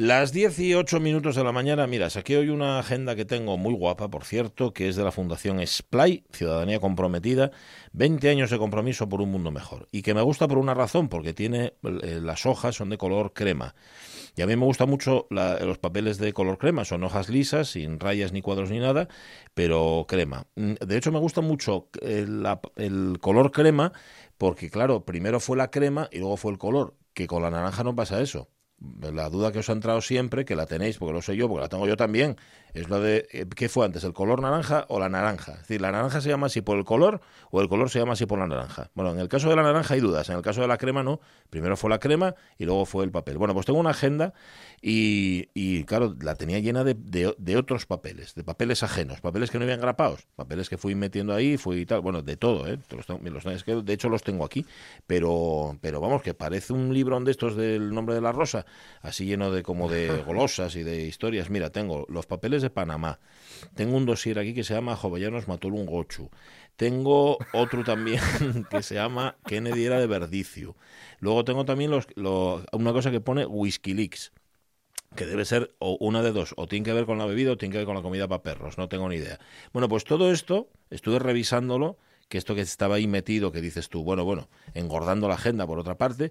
Las 18 minutos de la mañana, mira, saqué hoy una agenda que tengo muy guapa, por cierto, que es de la Fundación Splay, Ciudadanía Comprometida, 20 años de compromiso por un mundo mejor. Y que me gusta por una razón, porque tiene, eh, las hojas son de color crema. Y a mí me gustan mucho los papeles de color crema, son hojas lisas, sin rayas ni cuadros ni nada, pero crema. Mm, de hecho, me gusta mucho el, el color crema, porque claro, primero fue la crema y luego fue el color, que con la naranja no pasa eso la duda que os ha entrado siempre, que la tenéis, porque lo sé yo, porque la tengo yo también, es lo de eh, qué fue antes, el color naranja o la naranja. Es decir, la naranja se llama así por el color o el color se llama así por la naranja. Bueno, en el caso de la naranja hay dudas, en el caso de la crema no. Primero fue la crema y luego fue el papel. Bueno, pues tengo una agenda y, y claro, la tenía llena de, de, otros papeles, de papeles ajenos, papeles que no habían grapados, papeles que fui metiendo ahí, fui y tal, bueno, de todo, ¿eh? Los que de hecho los tengo aquí, pero, pero vamos, que parece un librón de estos del nombre de la rosa, así lleno de como de golosas y de historias. Mira, tengo los papeles de Panamá, tengo un dossier aquí que se llama Jovellanos un Gochu, tengo otro también que se llama Kennedy era de Verdicio. Luego tengo también los, una cosa que pone Leaks que debe ser o una de dos, o tiene que ver con la bebida o tiene que ver con la comida para perros, no tengo ni idea. Bueno, pues todo esto, estuve revisándolo, que esto que estaba ahí metido, que dices tú, bueno, bueno, engordando la agenda por otra parte,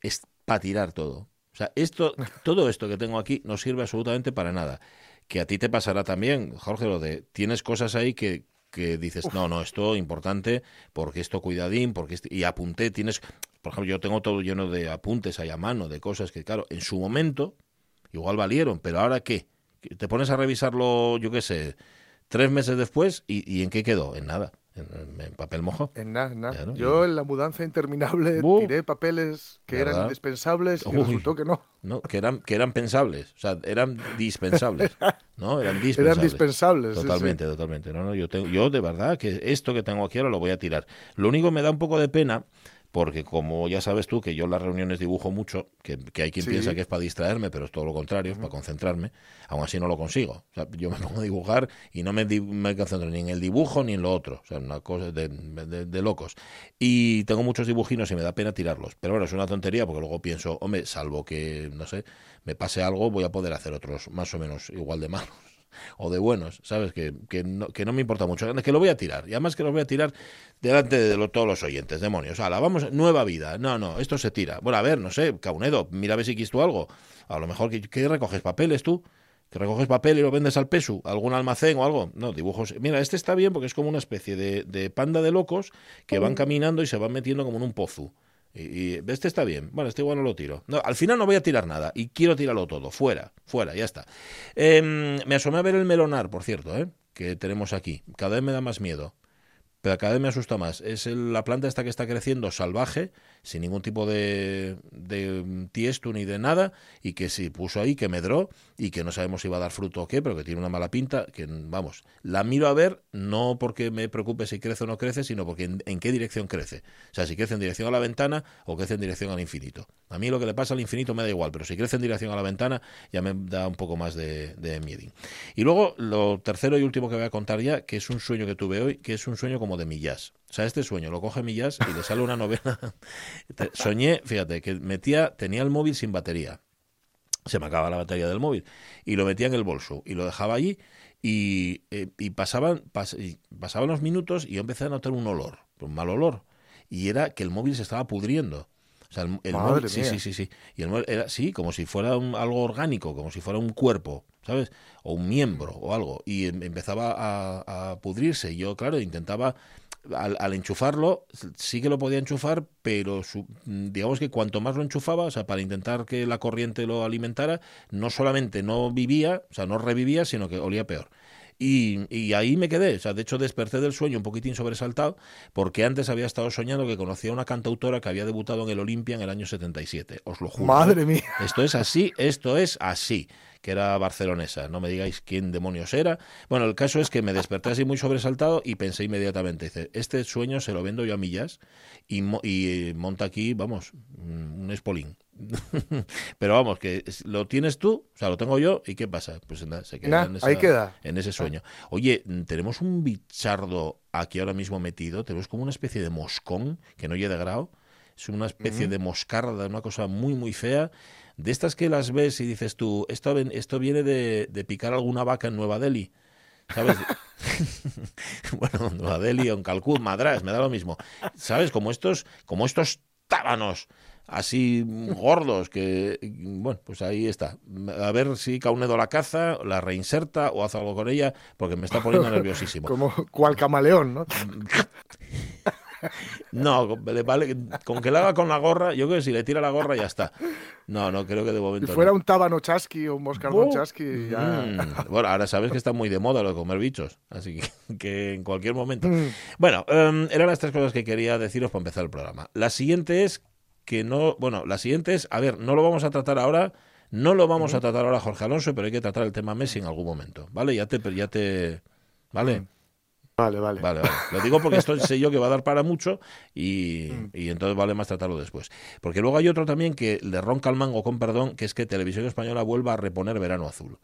es para tirar todo. O sea, esto, todo esto que tengo aquí no sirve absolutamente para nada. Que a ti te pasará también, Jorge, lo de tienes cosas ahí que, que dices, no, no, esto importante, porque esto cuidadín, porque y apunté, tienes, por ejemplo, yo tengo todo lleno de apuntes ahí a mano, de cosas que, claro, en su momento igual valieron, pero ahora qué? Te pones a revisarlo, yo qué sé, tres meses después y, ¿en qué quedó? En nada. En, papel mojo. En nada, en nada. Yo en la mudanza interminable tiré papeles que eran indispensables y resultó que no. No, que eran, que eran pensables, o sea, eran dispensables. ¿no? Eran dispensables. Eran dispensables. Totalmente, totalmente. No, no, yo, tengo, yo de verdad que esto que tengo aquí ahora lo voy a tirar. Lo único que me da un poco de pena porque como ya sabes tú que yo en las reuniones dibujo mucho, que, hay quien piensa que es para distraerme, pero es todo lo contrario, es para concentrarme, aún así no lo consigo. yo me pongo a dibujar y no me, me, concentro ni en el dibujo ni en lo otro, o sea, una cosa de, de, locos. Y tengo muchos dibujinos y me da pena tirarlos, pero bueno, es una tontería porque luego pienso, hombre, salvo que, no sé, me pase algo, voy a poder hacer otros más o menos igual de malos o de buenos, ¿sabes? Que, que, no, que no me importa mucho, que lo voy a tirar, y además que lo voy a tirar delante de todos los oyentes, demonios. la vamos, nueva vida. No, no, esto se tira. Bueno, a ver, no sé, Caunedo, mira a ver si tú algo. A lo mejor, ¿qué, recoges? ¿Papeles tú? que recoges papel y lo vendes al peso, algún almacén o algo. No, dibujos. Mira, este está bien porque es como una especie de, de panda de locos que van caminando y se van metiendo como en un pozo. Y, este está bien. Bueno, este igual no lo tiro. No, al final no voy a tirar nada y quiero tirarlo todo. Fuera, fuera, ya está. Em, me asomé a ver el melonar, por cierto, ¿eh? que tenemos aquí. Cada vez me da más miedo pero cada vez me asusta más. Es la planta esta que está creciendo salvaje, sin ningún tipo de, de tiesto ni de nada, y que se puso ahí, que medró, y que no sabemos si va a dar fruto o qué, pero que tiene una mala pinta, que vamos, la miro a ver, no porque me preocupe si crece o no crece, sino porque en, qué dirección crece. O sea, si crece en dirección a la ventana o crece en dirección al infinito. A mí lo que le pasa al infinito me da igual, pero si crece en dirección a la ventana ya me da un poco más de, de miedo. Y luego, lo tercero y último que voy a contar ya, que es un sueño que tuve hoy, que es un sueño como de Millas. O sea, este sueño lo coge Millas y le sale una novela. Soñé, fíjate, que metía, tenía el móvil sin batería. Se me acaba la batería del móvil. Y lo metía en el bolso y lo dejaba allí. Y, eh, pasaban, pasaban los minutos y yo empecé a notar un olor, un mal olor. Y era que el móvil se estaba pudriendo. O sea, el, móvil, sí, sí, sí, sí. Y el móvil era, sí, como si fuera algo orgánico, como si fuera un cuerpo. ¿sabes? O un miembro o algo. Y em, empezaba a, pudrirse. Y yo, claro, intentaba, al, enchufarlo, sí que lo podía enchufar, pero digamos que cuanto más lo enchufaba, o sea, para intentar que la corriente lo alimentara, no solamente no vivía, o sea, no revivía, sino que olía peor. Y, y, ahí me quedé. O sea, de hecho, desperté del sueño un poquitín sobresaltado, porque antes había estado soñando que conocía a una cantautora que había debutado en el Olimpia en el año 77. Os lo juro. Madre mía. Esto es así, esto es así que era barcelonesa. No me digáis quién demonios era. Bueno, el caso es que me desperté así muy sobresaltado y pensé inmediatamente, dice, este sueño se lo vendo yo a millas y, y monta aquí, vamos, un espolín. Pero vamos, que lo tienes tú, o sea, lo tengo yo, ¿y qué pasa? Pues nada, se queda, en, ahí queda. en ese sueño. Oye, tenemos un bichardo aquí ahora mismo metido, tenemos como una especie de moscón que no llega de grado es una especie de moscarda, una cosa muy, muy fea. De estas que las ves y dices tú, esto, esto viene de, de picar alguna vaca en Nueva Delhi. ¿Sabes? bueno, Nueva Delhi o en Calcuta, Madras, me da lo mismo. ¿Sabes? Como estos, como estos tábanos así gordos que bueno pues ahí está. A ver si Caunedo la caza la reinserta o hace algo con ella porque me está poniendo nerviosísimo. Como cual camaleón no no vale con que la haga con la gorra yo creo que si le tira la gorra ya está. No no creo que de momento si fuera un tábano chasqui o un moscardón chasqui ya... Mm, bueno ahora sabes que está muy de moda lo de comer bichos así que, en cualquier momento. Mm. bueno em, eran las tres cosas que quería deciros para empezar el programa. La siguiente es que no, bueno, la siguiente es, a ver, no lo vamos a tratar ahora, no lo vamos a tratar ahora Jorge Alonso, pero hay que tratar el tema Messi en algún momento, ¿vale? Ya te, ya te, ¿vale? Vale, vale. Vale, Lo digo porque esto sé yo que va a dar para mucho y, y, entonces vale más tratarlo después. Porque luego hay otro también que le ronca el mango con perdón, que es que Televisión Española vuelva a reponer Verano Azul.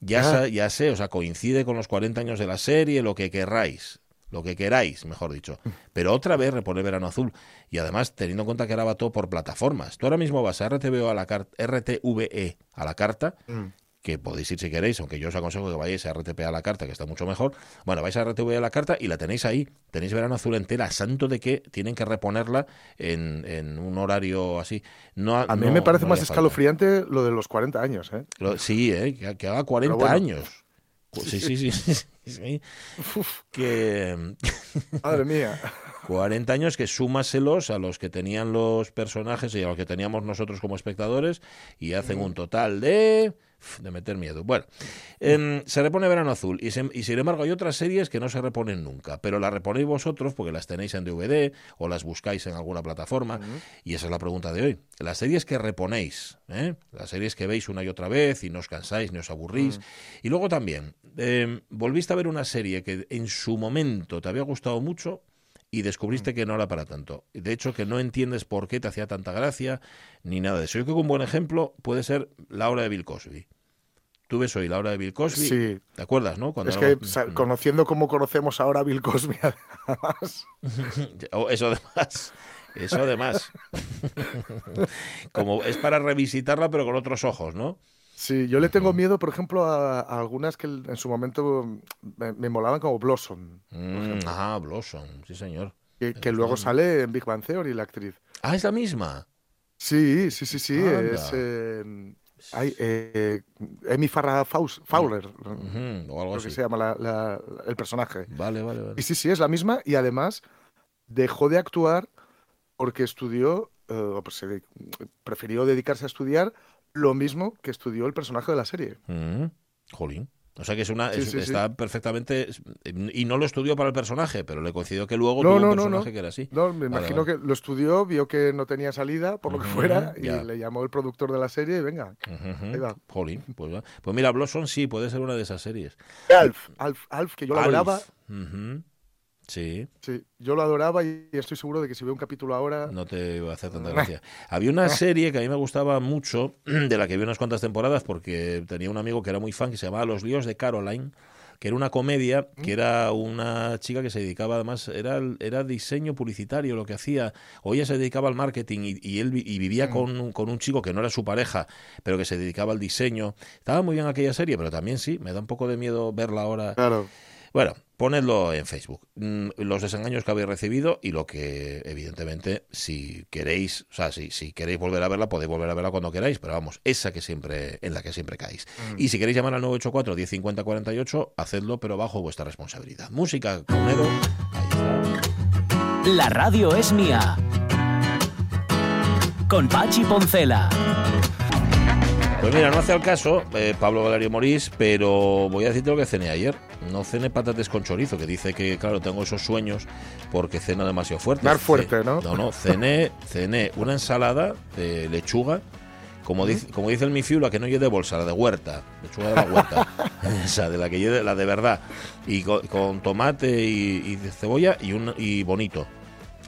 Ya, ah. ya sé, o sea, coincide con los 40 años de la serie, lo que querráis lo que queráis, mejor dicho. Pero otra vez repone Verano Azul. Y además, teniendo en cuenta que era todo por plataformas. Tú ahora mismo vas a RTV a la carta, RTVE a la carta, mm. que podéis ir si queréis, aunque yo os aconsejo que vayáis a RTP a la carta, que está mucho mejor. Bueno, vais a RTVE a la carta y la tenéis ahí. Tenéis Verano Azul entera, santo de que tienen que reponerla en, un horario así. No, a mí me parece más escalofriante lo de los 40 años. ¿eh? sí, ¿eh? que, haga 40 años. Sí, sí, sí. Que. Madre mía. 40 años que súmaselos a los que tenían los personajes y a los que teníamos nosotros como espectadores y hacen un total de de meter miedo. Bueno, em, se repone Verano Azul y, y, sin embargo hay otras series que no se reponen nunca, pero las reponéis vosotros porque las tenéis en DVD o las buscáis en alguna plataforma y esa es la pregunta de hoy. Las series que reponéis, ¿eh? las series que veis una y otra vez y no os cansáis ni os aburrís. Y luego también, em, volviste a ver una serie que en su momento te había gustado mucho y descubriste que no era para tanto. De hecho, que no entiendes por qué te hacía tanta gracia ni nada de eso. Yo creo que un buen ejemplo puede ser la obra de Bill Cosby. Tú ves hoy la obra de Bill Cosby. Sí. ¿Te acuerdas, no? Cuando es que conociendo como conocemos ahora a Bill Cosby, además. Oh, eso además. Eso además. como es para revisitarla, pero con otros ojos, ¿no? Sí, yo le tengo miedo, por ejemplo, a, algunas que en su momento me, molaban como Blossom. Mm, ah, Blossom, sí señor. Que, luego sale en Big Bang Theory la actriz. Ah, es la misma. Sí, sí, sí, sí. Es eh, eh, Amy Farrah Fowler, o algo así. que se llama el personaje. Vale, vale, vale. Y sí, sí, es la misma y además dejó de actuar porque estudió, eh, pues, prefirió dedicarse a estudiar lo mismo que estudió el personaje de la serie. Mm, jolín. O sea que es una está perfectamente y no lo estudió para el personaje, pero le coincidió que luego tuvo un personaje que era así. No, me imagino que lo estudió, vio que no tenía salida por lo que fuera y le llamó el productor de la serie y venga. Jolín, pues, pues, mira, Blossom sí puede ser una de esas series. Alf, Alf, Alf que yo lo hablaba. Sí. Sí, yo lo adoraba y estoy seguro de que si veo un capítulo ahora... No te va a hacer tanta gracia. Había una serie que a mí me gustaba mucho, de la que vi unas cuantas temporadas, porque tenía un amigo que era muy fan, que se llamaba Los líos de Caroline, que era una comedia, que era una chica que se dedicaba, además, era, era diseño publicitario lo que hacía, o ella se dedicaba al marketing y, él y vivía mm. con, con, un chico que no era su pareja, pero que se dedicaba al diseño. Estaba muy bien aquella serie, pero también sí, me da un poco de miedo verla ahora. Claro. Bueno, ponedlo en Facebook. Mm, los desengaños que habéis recibido y lo que, evidentemente, si queréis, o sea, si, si queréis volver a verla, podéis volver a verla cuando queráis, pero vamos, esa que siempre, en la que siempre caéis. Mm. Y si queréis llamar al 984 1050 48, hacedlo, pero bajo vuestra responsabilidad. Música con Edo, ahí está. La radio es mía. Con Pachi Poncela. Pues mira, no hace al caso eh, Pablo Valerio Morís, pero voy a decirte lo que cené ayer. No cené patates con chorizo, que dice que, claro, tengo esos sueños porque ceno demasiado fuerte. Dar fuerte, ¿no? No, no, cené, cené una ensalada de lechuga, como dice, como dice el Mifiu, la que no lleve de bolsa, la de huerta, lechuga de la huerta, esa, de la que lleve, la de verdad, y con, tomate y, cebolla y, un, y bonito,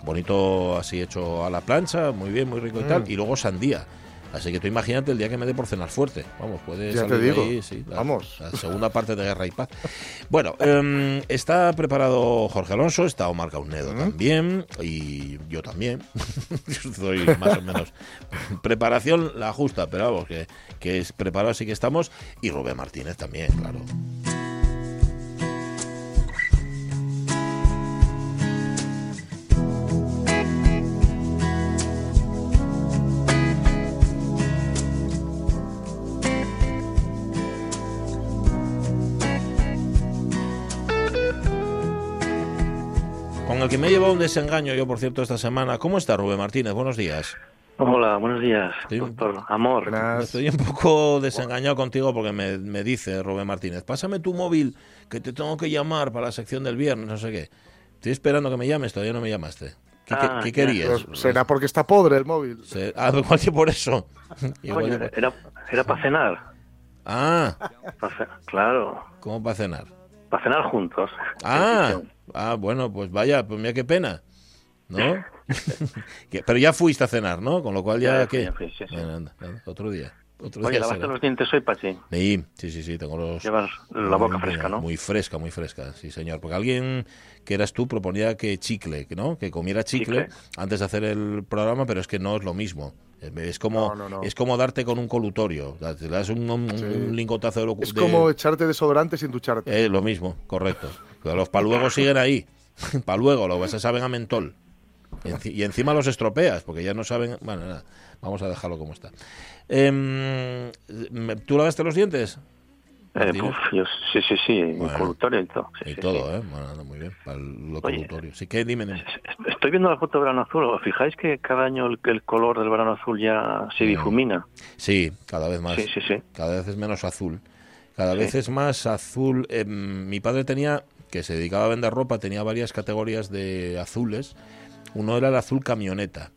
bonito así hecho a la plancha, muy bien, muy rico y tal, mm. y luego sandía Así que tú imagínate el día que me dé por cenar fuerte. Vamos, puede Ya te salir de digo. ahí, sí, la, Vamos. la segunda parte de Guerra y Paz. Bueno, em, está preparado Jorge Alonso, está Omar Caunedo también, y yo también. yo estoy más o menos. Preparación la justa, pero vamos, que, que es preparado así que estamos. Y Rubén Martínez también, claro. Que me he llevado un desengaño yo, por cierto, esta semana. ¿Cómo está Rubén Martínez? Buenos días. Hola, buenos días, doctor Amor. Estoy un poco desengañado contigo porque me, me dice Rubén Martínez, pásame tu móvil que te tengo que llamar para la sección del viernes, no sé qué. Estoy esperando que me llames, todavía no me llamaste. ¿Qué, Ah, qué querías? Será porque está podre el móvil. Se- Ah, igual que por eso. Por- era, era para cenar. Ah, Pa ce- claro, ¿cómo para cenar? Para cenar juntos. Ah, ah, bueno, pues vaya, pues mira qué pena. ¿No? Pero ya fuiste a cenar, ¿no? Con lo cual ya, Ya sí, sí. Bueno, anda, anda, otro día. Otro Oye, día lavaste será. los dientes hoy, Pachi. Sí, sí, sí, sí, tengo los... Llevas la boca Muy fresca, ¿no? Muy fresca, muy fresca, sí, señor. Porque alguien que eras tú proponía que chicle, ¿no? Que comiera chicle, Chicle. antes de hacer el programa, pero es que no es lo mismo. Es como, No, no, no. es como darte con un colutorio. Te das un, un- un lingotazo de lo Es de- como echarte desodorante sin ducharte. eh, lo mismo, correcto. Pero los paluegos siguen ahí. Paluego, lo que se saben a mentol. Y, enci- y encima los estropeas, porque ya no saben. Bueno, nada, vamos a dejarlo como está. Me- ¿Tú lavaste los dientes? Eh, yo, sí, sí, sí, Bueno. colutorio y todo. sí, y sí, todo, sí. ¿eh? Bueno, muy bien. Para el- Oye. Sí que dime. dime. Es- Estoy viendo la foto de verano azul. ¿Os fijáis que cada año el, el color del verano azul ya se difumina? Sí, cada vez más. Sí, sí, sí. Cada vez es menos azul. Cada vez es más azul. Em, mi padre tenía, que se dedicaba a vender ropa, tenía varias categorías de azules. Uno era el azul camioneta.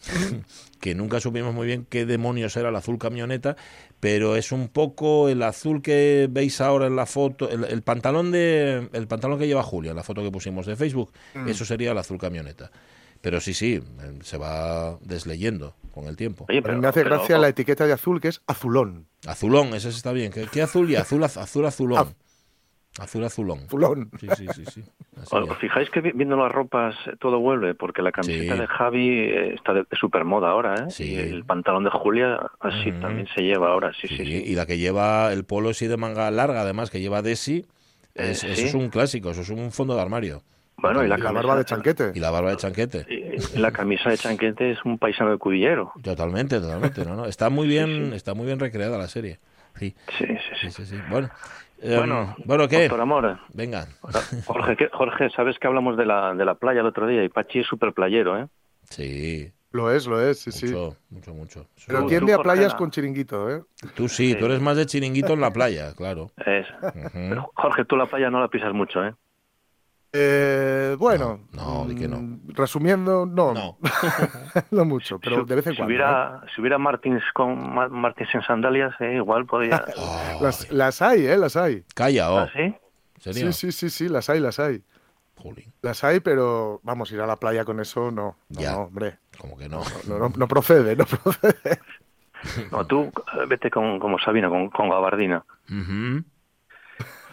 que nunca supimos muy bien qué demonios era el azul camioneta, pero es un poco el azul que veis ahora en la foto, el, el pantalón de el pantalón que lleva Julia, en la foto que pusimos de Facebook, Mm. eso sería el azul camioneta. Pero sí, sí, eh, se va desleyendo con el tiempo. Oye, pero, me hace pero, gracia ojo, la etiqueta de azul que es azulón. Azulón, ese está bien. ¿Qué, qué azul y azul, az- azul, azulón? Az- Azul, azulón. Azulón. Sí, sí, sí, sí. Así ¿Os es. fijáis que vi- viendo las ropas eh, todo vuelve? Porque la camiseta Sí. de Javi eh, está de, de super moda ahora, ¿eh? Sí. Y el pantalón de Julia así también se lleva ahora, sí, Sí, sí, sí. Y la que lleva el polo sí de manga larga, además, que lleva Desi, es- Eh, eso sí. es un clásico, eso es un fondo de armario. Bueno, y la, Y la camisa- barba de chanquete. Y la barba de chanquete. y la camisa de chanquete es un paisano de cudillero. Totalmente, totalmente. No, no. Está muy bien, está muy bien recreada la serie. Sí, Sí, sí, sí, sí. sí. sí. Bueno, Bueno, bueno, ¿qué? Doctor Amor, Venga. Jorge, ¿qué- Jorge, sabes que hablamos de la, de la playa el otro día y Pachi es súper playero, ¿eh? Sí, Lo es, lo es, sí, sí. mucho, mucho, mucho. Pero Tú- tiende tú, a playas Jorge, con chiringuito, ¿eh? Tú sí, tú eres más de chiringuito en la playa, claro. Es-. Pero, Jorge, tú la playa no la pisas mucho, ¿eh? Eh, bueno, No, no, di que no. mm, resumiendo, no, No. no, mucho, pero Si- de vez en si cuando. ¿eh? Hubiera, Si hubiera Martins, con, Ma- Martins en sandalias, eh, igual podría... Oh, Las, las hay, ¿eh? Las hay. Calla, oh. ¿Ah, sí? Sí, sí, sí, sí, las hay, las hay. Jolín, Las hay, pero vamos, ir a la playa con eso, no. No, Ya. no, hombre. como que no. No, no, no procede, no procede. No, tú eh, vete con, como Sabina, con, con gabardina. Ujú.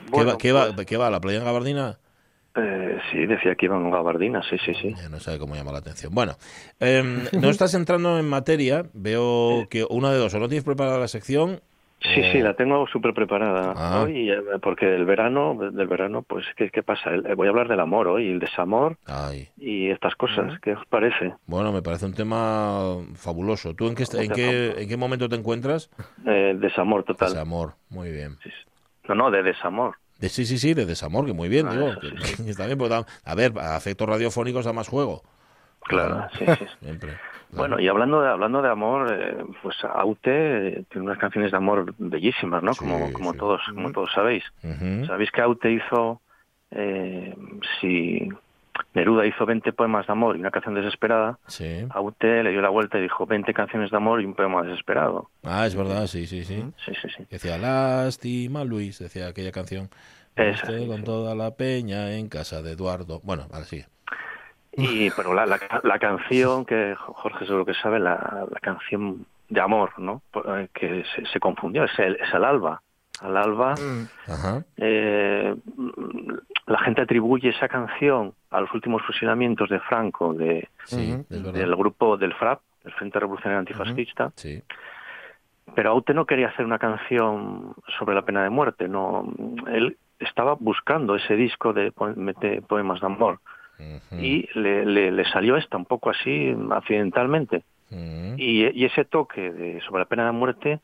¿Qué, Bueno, va, qué, va, pues, ¿Qué va? ¿La playa en Gabardina? Eh, sí, decía que iban con gabardina, sí, sí, sí. Ya no sabe cómo llama la atención. Bueno, em, no estás entrando en materia. Veo que una de dos, o no tienes preparada la sección. Sí, sí, la tengo súper preparada Ah. hoy, eh, porque del verano, del verano, pues, ¿qué, qué pasa? Voy a hablar del amor hoy, el desamor Ay, y estas cosas. ¿Qué os parece? bueno, me parece un tema fabuloso. ¿Tú en qué, en qué, en qué momento te encuentras? Eh, desamor total. Desamor, muy bien. No, no, de desamor. De, sí, sí, sí, de desamor, que muy bien, Ah, digo. sí, que- está bien, porque da- a ver, a efectos radiofónicos da más juego. Claro, sí, sí. Siempre. Bueno, y hablando de, hablando de amor, eh, pues Aute tiene unas canciones de amor bellísimas, ¿no? Sí, como como sí. todos como todos sabéis. ¿Sabéis que Aute hizo, eh, si Neruda hizo 20 poemas de amor y una canción desesperada, Sí. Aute le dio la vuelta y dijo 20 canciones de amor y un poema desesperado. Ah, es verdad, sí, sí, sí. Sí, sí, sí. Decía, lástima Luis, decía aquella canción. Esa, con toda la peña en casa de Eduardo. Bueno, ahora sí. Y, pero la, la, la canción, que Jorge seguro que sabe, la, la canción de amor, ¿no? Eh, que se, se confundió, es el, es el alba. Al alba, Mm. Ajá. eh, la gente atribuye esa canción a los últimos fusilamientos de Franco, de, Sí, del grupo del FRAP, el Frente Revolucionario Antifascista, Sí. pero Aute no quería hacer una canción sobre la pena de muerte, no, él estaba buscando ese disco de, po- de poemas de amor. Y le, le- le salió esta un poco así accidentalmente. Y ese toque de, sobre la pena de muerte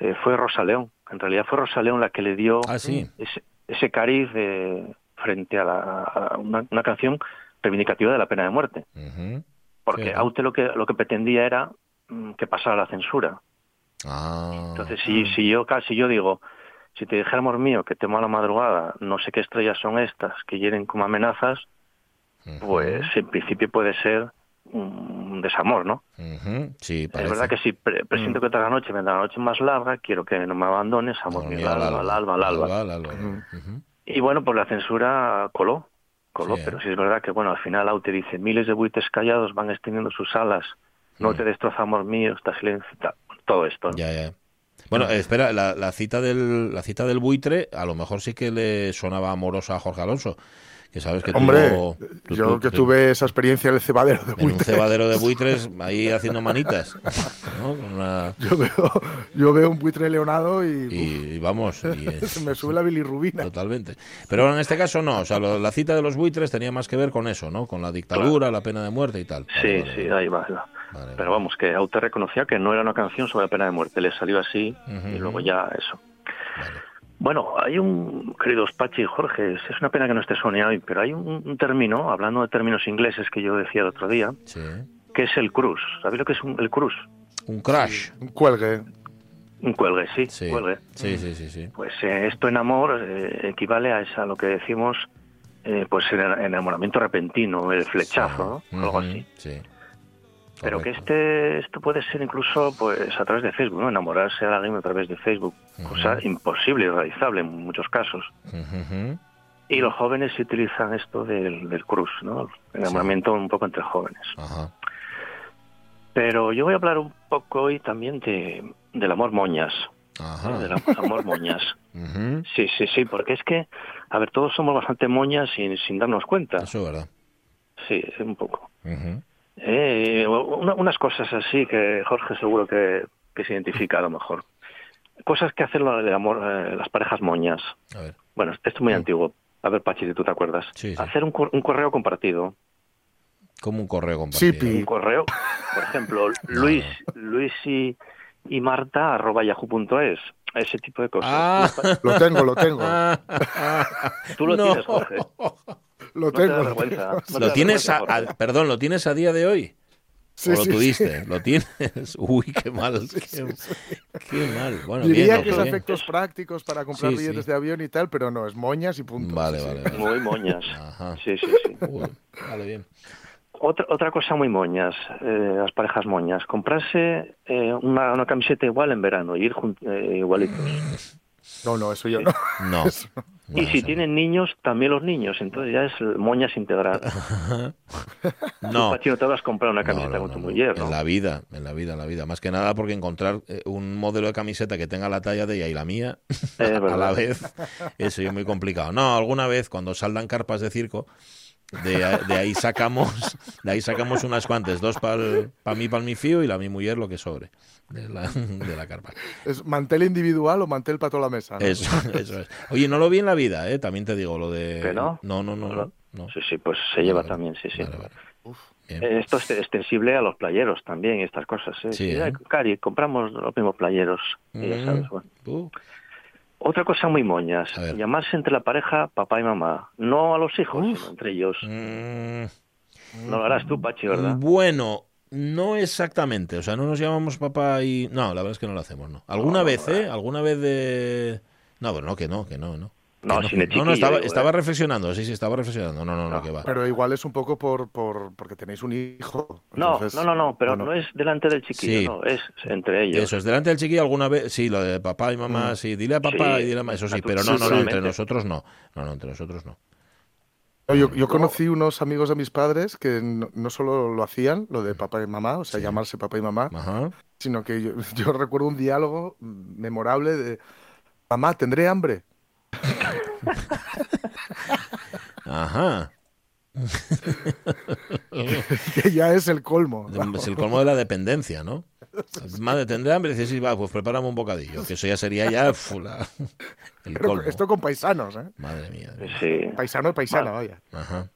eh, fue Rosa León, en realidad fue Rosa León la que le dio Ah, sí. ese, ese cariz de- frente a, la- a una, una canción reivindicativa de la pena de muerte, porque Sí. Aute lo que lo que pretendía era mm, que pasara la censura. Ah. Entonces, si, si yo casi yo digo, si te dijera amor mío que temo a la madrugada, no sé qué estrellas son estas que hieren como amenazas, pues en principio puede ser un desamor, ¿no? Ujú. Sí, Es parece. verdad que si pre- presiento que otra noche vendrá la noche más larga, quiero que no me abandones, amor mío, al alba, al alba, al alba. al alba. Ujú. Y bueno, pues la censura coló, coló, Sí, ¿eh? pero sí es verdad que, bueno, al final Aute dice, miles de buitres callados van extendiendo sus alas, no Mm. te destroza amor mío, está silencio, todo esto. ¿no? Ya, ya. Bueno, espera, la, la cita del la cita del buitre a lo mejor sí que le sonaba amorosa a Jorge Alonso, que sabes que Hombre, tuvo- tú- yo tú- que tú- tuve esa experiencia en el cebadero de en un buitres. cebadero de buitres ahí haciendo manitas, ¿no? Con una- Yo veo, yo veo un buitre leonado y, y, y vamos, y, me sube la bilirrubina. totalmente. Pero en este caso no, o sea, lo- la cita de los buitres tenía más que ver con eso, ¿no? Con la dictadura, la pena de muerte y tal. Vale, Sí, vale, sí, vale. ahí va. ahí va. Vale, Pero vamos, que Aute reconocía que no era una canción sobre la pena de muerte, le salió así y luego ya eso. Vale. Bueno, hay un, queridos Pachi y Jorge, es una pena que no esté Sonia hoy, pero hay un, un término, hablando de términos ingleses que yo decía el otro día, Sí. que es el cruz. ¿Sabéis lo que es un- el cruz? Un crash. Un cuelgue. Un cuelgue, sí, Sí. cuelgue. Sí, sí, sí, sí. Pues eh, esto en amor eh, equivale a esa, lo que decimos, eh, pues el enamoramiento repentino, el flechazo, Sí. ¿no? Algo así. Sí. Pero que este esto puede ser incluso pues a través de Facebook, ¿no? Enamorarse de alguien a través de Facebook, cosa imposible y realizable en muchos casos. Y los jóvenes sí utilizan esto del, del cruz, ¿no? El enamoramiento un poco entre jóvenes. Ajá. Pero yo voy a hablar un poco hoy también de, del amor moñas. Del amor moñas. Sí, sí, sí, porque es que, a ver, todos somos bastante moñas sin, sin darnos cuenta. Eso es verdad. Sí, un poco. Ujú. Eh, una- unas cosas así que Jorge seguro que, que se identifica a lo mejor. Cosas que hacen del amor, eh, las parejas moñas. A ver. Bueno, esto es muy antiguo. A ver, Pachi, si tú te acuerdas. Sí, sí. Hacer un, un correo compartido. Como un correo compartido. Un correo, por ejemplo, Luis, Luis y, y Marta arroba yahoo.es. Ese tipo de cosas. Ah. Lo tengo, lo tengo. Tú lo No. tienes, Jorge. Lo No te da tengo. lo vergüenza. tengo. No te ¿Lo da tienes a, perdón, ¿lo tienes a día de hoy? Sí, ¿O lo sí, tuviste? ¿Lo tienes? Uy, qué mal. qué, qué mal. Bueno, Diría bien, que es bien. efectos prácticos para comprar Sí, billetes sí. de avión y tal, pero no, es moñas y punto. Vale, vale, vale. Muy moñas. Ajá. Sí, sí, sí. Uy, vale, bien. Otra, otra cosa muy moñas, eh, las parejas moñas. Comprarse eh, una, una camiseta igual en verano y ir eh, igualitos. No, no, eso yo no. No, si eso tienen niños, también los niños. Entonces ya es moñas integral. No. Pachi, no te vas a comprar una camiseta no, con no, tu no. mujer, ¿no? En la vida, en la vida, en la vida. Más que nada porque encontrar eh, un modelo de camiseta que tenga la talla de ella y la mía a la vez, eso es muy complicado. No, alguna vez cuando saldan carpas de circo, de, de ahí sacamos de ahí sacamos unas cuantas, dos para mí, para mi fío y la mi mujer lo que sobre de la, de la carpa. ¿Es mantel individual o mantel para toda la mesa? ¿no? Eso, eso es. Oye, no lo vi en la vida, ¿eh? también te digo lo de... ¿Que no? No, no, no. no, no. Sí, sí, pues se lleva Vale, también, sí, sí. vale, vale. Bien. Eh, Esto es extensible a los playeros también, estas cosas. ¿eh? Sí, ¿eh? Cari, compramos los mismos playeros. y ya Mm. sabes, bueno. Uh, Otra cosa muy moñas, llamarse entre la pareja papá y mamá. No a los hijos, sino entre ellos. mm, No lo harás tú, Pachi, ¿verdad? Bueno, no exactamente. O sea, no nos llamamos papá y. No, la verdad es que no lo hacemos, ¿no? ¿Alguna No, vez, eh? ¿Alguna vez de.? No, pero no, que no, que no, no. No, Que sin el no, estaba, digo, estaba ¿eh? reflexionando, sí, sí, estaba reflexionando. No, no, no, No, que va. Pero igual es un poco por, por porque tenéis un hijo. No, entonces, no, no, no, pero bueno, no es delante del chiquillo, Sí. no, es entre ellos. Eso es, delante del chiquillo alguna vez, sí, lo de papá y mamá, sí, dile a papá Sí, y dile a mamá, eso sí, pero no, no, no, entre nosotros no. No, no, entre nosotros no. Yo, yo conocí unos amigos de mis padres que no, no solo lo hacían, lo de papá y mamá, o sea, Sí. llamarse papá y mamá, Ajá. sino que yo, yo recuerdo un diálogo memorable de mamá, ¿tendré hambre? Ajá. Que ya es el colmo. Es el colmo de la dependencia, ¿no? Madre, ¿tendré hambre? Dice, sí, va, pues prepárame un bocadillo. Que eso ya sería ya fu, la- el Pero colmo. esto con paisanos, ¿eh? Madre mía. Sí. Paisano y paisana, vaya. Ajá.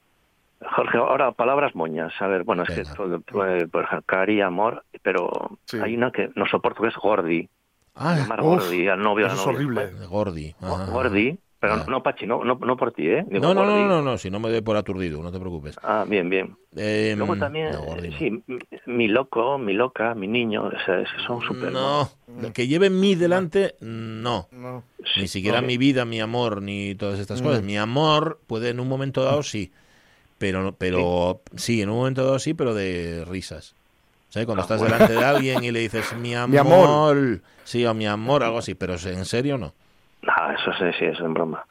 Jorge, ahora palabras moñas. A ver, bueno, es Venga. que, todo, eh, por ejemplo, cari, amor, pero Sí. hay una que no soporto que es gordi. Ah, Llamar uf, gordi al novio, eso es horrible. Gordi. Go- Ajá. Gordi, pero Ah. no, Pachi, no, no, no por ti, ¿eh? Digo, No, no, no, no, no, si no me doy por aturdido, no te preocupes. Ah, bien, bien. Eh, Luego también, no, Gordi no. sí, mi, loco, mi loca, mi niño, o sea, son súper... No, que lleve mi delante, no. No. Sí, Ni siquiera no, mi vida, mi amor, ni todas estas cosas. Mi amor puede en un momento dado sí, pero pero sí, en un momento dado sí, pero de risas. ¿Sabes? Cuando Ah, estás bueno. delante de alguien y le dices mi amor, Mi amor. Sí, o mi amor, algo así, pero en serio no. No, eso sí, sí, eso es en broma.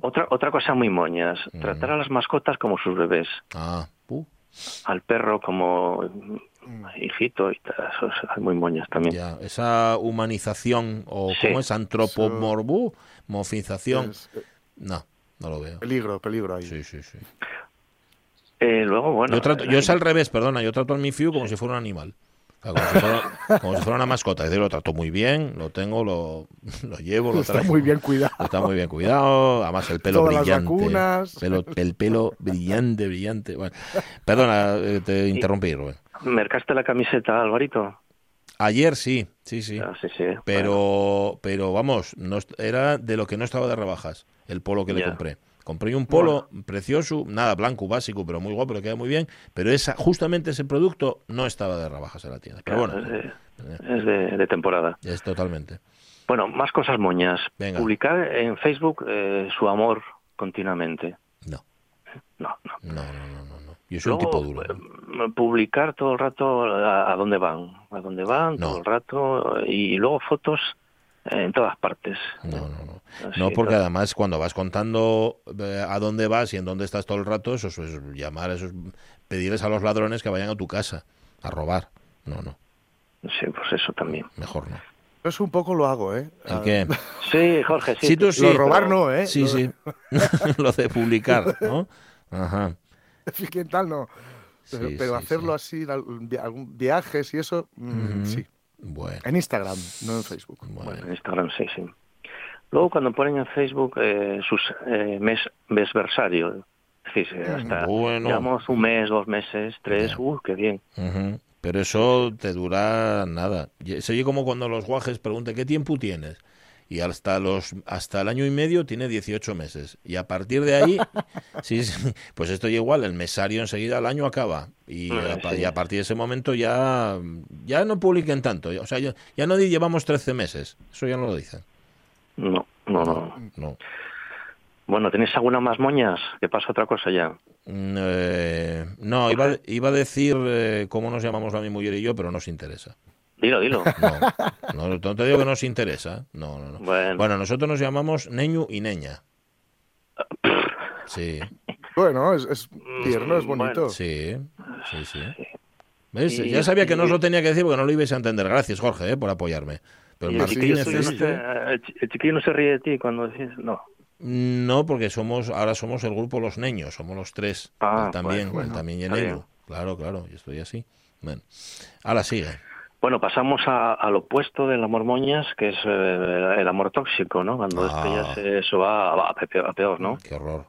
Otra, otra cosa muy moñas, tratar a las mascotas como sus bebés, Ah, uh, al perro como hijito y tal, eso es muy moñas también. ya, esa humanización o Sí. cómo es antropomorfización, Es, eh, no, no lo veo. peligro, peligro ahí. Sí, sí, sí. Eh, luego, bueno... Yo, trato, eh, yo es al revés, perdona, yo trato al Mifiu como si fuera un animal. Como, si fuera, como si fuera una mascota. Es decir, lo trato muy bien, lo tengo, lo, lo llevo, lo Está traigo. muy bien cuidado. Está muy bien cuidado, además el pelo Todas las brillante. vacunas. Pelo- el pelo brillante, brillante. Bueno, perdona, eh, te interrumpí, Rubén. ¿Mercaste la camiseta, Alvarito? Ayer sí, sí, sí. Ah, sí, sí. Pero, pero vamos, no era de lo que no estaba de rebajas, el polo que le compré. Compré un polo precioso, nada blanco, básico, pero muy guapo, le queda muy bien. Pero esa, justamente ese producto no estaba de rebajas en la tienda. Pero Claro, bueno, es, de, es de- de temporada. es totalmente. Bueno, más cosas moñas. Venga. Publicar en Facebook eh, su amor continuamente. No, No, no. no, no, no, no. no. Yo soy un tipo duro. ¿no? eh, publicar todo el rato a, a dónde van, a dónde van todo el rato y luego fotos eh, en todas partes. No, no, no. Así, No, porque todo. además cuando vas contando eh, a dónde vas y en dónde estás todo el rato, eso, es llamar, eso es pedirles a los ladrones que vayan a tu casa a robar. No, no, Sí, pues eso también. mejor no. Eso un poco lo hago, ¿eh? ¿El qué? Sí, Jorge, sí. Sí, tú sí. lo robar pero- no, ¿eh? Sí, Lo- sí. Lo de publicar, ¿no? Ajá. ¿Qué tal? No. Pero, Sí, pero sí, hacerlo sí. así, algún viajes y eso, mm, sí. Bueno, En Instagram, no en Facebook. Bueno, bueno. en Instagram sí, sí. Luego cuando ponen en Facebook eh, sus eh, mes mesversario, es decir, eh, hasta Bueno. llevamos un mes, dos meses, tres, Ya. uh, qué bien. Pero eso te dura nada. Se oye como cuando los guajes preguntan ¿qué tiempo tienes? Y hasta los hasta el año y medio tiene 18 meses. Y a partir de ahí, sí, sí, pues esto ya igual, el mesario enseguida el año acaba. Y Ah, a, pa- sí. y a partir de ese momento ya, ya no publiquen tanto. O sea, ya, ya no llevamos 13 meses. Eso ya no lo dicen. No, no, no. No. Bueno, ¿tenéis alguna más moñas? Que pasa otra cosa ya. Mm, eh, no, iba, iba a decir eh, cómo nos llamamos la mi mujer y yo, pero no os interesa. Dilo, dilo. No, no, no te digo que nos interesa. No, no, no. Bueno, Bueno, nosotros nos llamamos Neñu y Neña. Sí, Bueno, es, es tierno, es bueno. bonito. sí, sí, sí. ¿Ves? Y- ya sabía que no os lo tenía que decir porque no lo ibais a entender. Gracias, Jorge, eh, por apoyarme. Pero el chiquillo, no se, el chi- el chiquillo no se ríe de ti cuando dices no. No, porque somos ahora somos el grupo Los Neños, somos los tres. Ah, Él también, bueno, él también y bien. Claro, claro, yo estoy así. Bueno, ahora sigue. Bueno, pasamos a- al opuesto del amor moñas, que es eh, el amor tóxico, ¿no? Cuando Ah. eso va, va a peor, a peor, ¿no? Qué horror.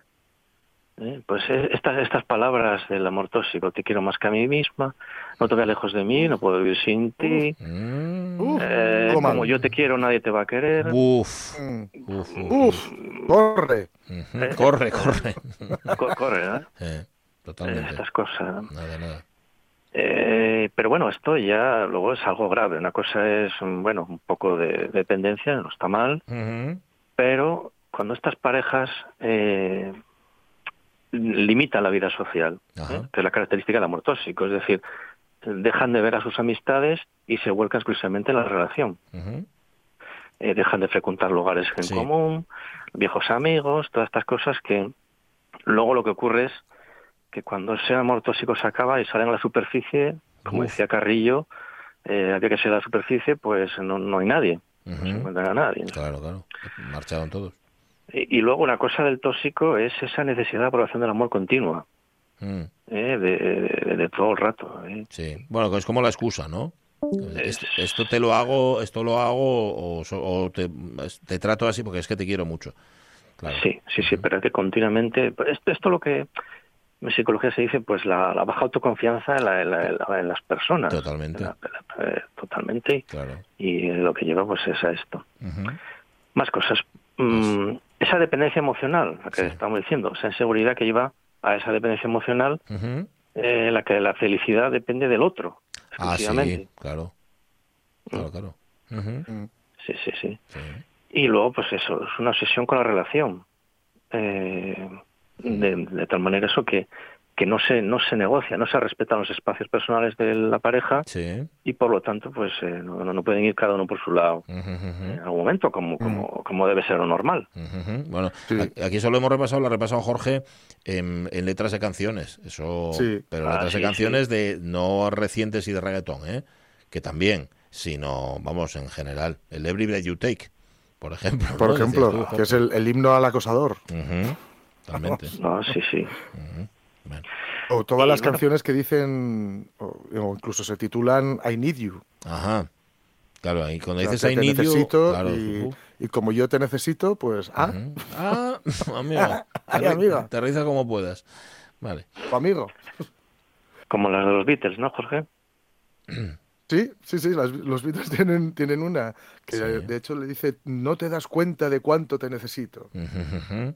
Eh, Pues eh, estas, estas palabras del amor tóxico, te quiero más que a mí misma, no te veas lejos de mí, no puedo vivir sin ti, Mm, Uf, eh, como yo te quiero nadie te va a querer. uf, Mm. uf, uf, corre. Corre, corre. Co- Corre, Eh, totalmente. Estas cosas. Nada, nada. Eh, pero bueno, esto ya luego es algo grave. Una cosa es, mm, bueno, un poco de dependencia, no está mal, pero cuando estas parejas eh, limitan la vida social. ¿eh? que es la característica del amor tóxico, es decir, dejan de ver a sus amistades y se vuelcan exclusivamente en la relación. Eh, dejan de frecuentar lugares en Sí. común, viejos amigos, todas estas cosas que luego lo que ocurre es que cuando ese amor tóxico se acaba y salen a la superficie, como Uf. decía Carrillo, eh, había que ser a la superficie, pues no, no hay nadie, no se encuentra a nadie. Claro, claro. Marcharon todos. Y, y luego una cosa del tóxico es esa necesidad de aprobación del amor continua, Mm, ¿eh? de, de- de todo el rato. ¿eh? sí. Bueno, es como la excusa, ¿no? Es- Es- Esto te lo hago, esto lo hago o, o te, te trato así porque es que te quiero mucho. Claro. Sí, sí, sí, pero es que continuamente... Esto, esto lo que en psicología se dice, pues la, la baja autoconfianza en, la- en la- en la- en las personas. Totalmente. Eh, totalmente. Claro. Y lo que lleva pues es a esto. Más cosas. Mm, esa dependencia emocional, la que Sí. estamos diciendo, esa inseguridad que lleva a esa dependencia emocional, Ujú. eh, la que la felicidad depende del otro, Ah, sí, claro. Claro, claro. Ujú. sí, sí, sí. Sí. Y luego, pues eso, es una obsesión con la relación. Eh, de, de tal manera eso que, que no se no se negocia, no se respetan los espacios personales de la pareja Sí. y por lo tanto pues eh, no, no pueden ir cada uno por su lado ujú. en algún momento como, como, como debe ser lo normal. Ujú, ujú. Bueno, Sí. aquí solo hemos repasado, lo ha repasado Jorge en, en letras de canciones, eso, Sí. pero Ah, letras de sí, canciones de no recientes y de reggaetón, ¿eh? que también, sino, vamos, en general, el Every Breath You Take, por ejemplo. Por ¿no? ejemplo, tú, que es el, el himno al acosador. Totalmente. No, sí, sí. Bueno. O todas Y las bueno. canciones que dicen, o, o incluso se titulan I Need You. Ajá. Claro, ahí cuando O sea, dices I te need you, claro, y, y como yo te necesito, pues, ah, ujú. Ah, amigo. Ay, te amiga. Te como puedas. Vale. tu amigo. Como las de los Beatles, ¿no, Jorge? Sí, sí, sí, las- los Beatles tienen, tienen una que Sí. de hecho le dice, no te das cuenta de cuánto te necesito. Ujú.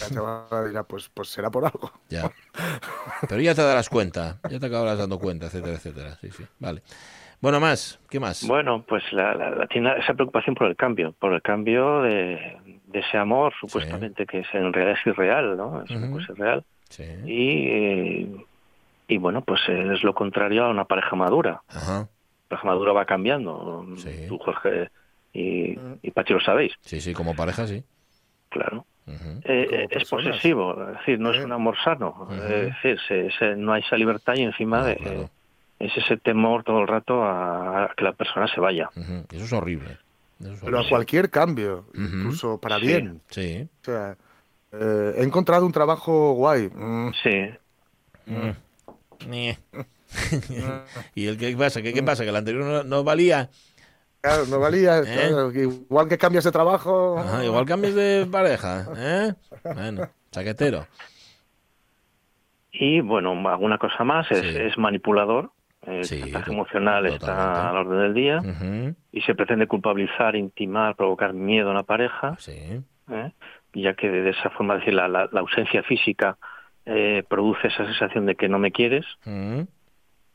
La chavala dirá, pues, pues será por algo. Ya. Pero ya te darás cuenta, ya te acabarás dando cuenta, etcétera, etcétera. Sí, sí. Vale. Bueno, más, ¿qué más? Bueno, pues la, la- la- tiene esa preocupación por el cambio, por el cambio de, de ese amor supuestamente que es, en realidad es irreal, ¿no? Es una Ujú. cosa irreal. Sí. Y, eh, y bueno, pues es lo contrario a una pareja madura. Ajá. La pareja madura va cambiando. Sí. Tú, Jorge y, y Pachi lo sabéis, Sí, sí, como pareja, sí. claro. Eh, eh, es posesivo, es decir, no es Eh. un amor sano. Es decir, se- se- no hay esa libertad y encima No, de, claro. es ese temor todo el rato a, a que la persona se vaya. Eso es horrible. Eso es Pero a horrible. cualquier cambio, incluso para Sí. bien. Sí. O sea, eh, he encontrado un trabajo guay. Mm, Sí, Mm. Ñe. ¿Y el qué pasa? ¿Qué, qué pasa? ¿Que el anterior no, no valía? Claro, no valía. ¿Eh? claro, igual que cambias de trabajo. Ajá, igual cambies de pareja, ¿eh? Bueno, chaquetero. Y bueno, alguna cosa más, es, Sí. es manipulador, el Sí, chantaje to- emocional totalmente. está al orden del día y se pretende culpabilizar, intimar, provocar miedo en la pareja, Sí. ¿eh? ya que de esa forma, decir, la, la- la ausencia física eh, produce esa sensación de que no me quieres.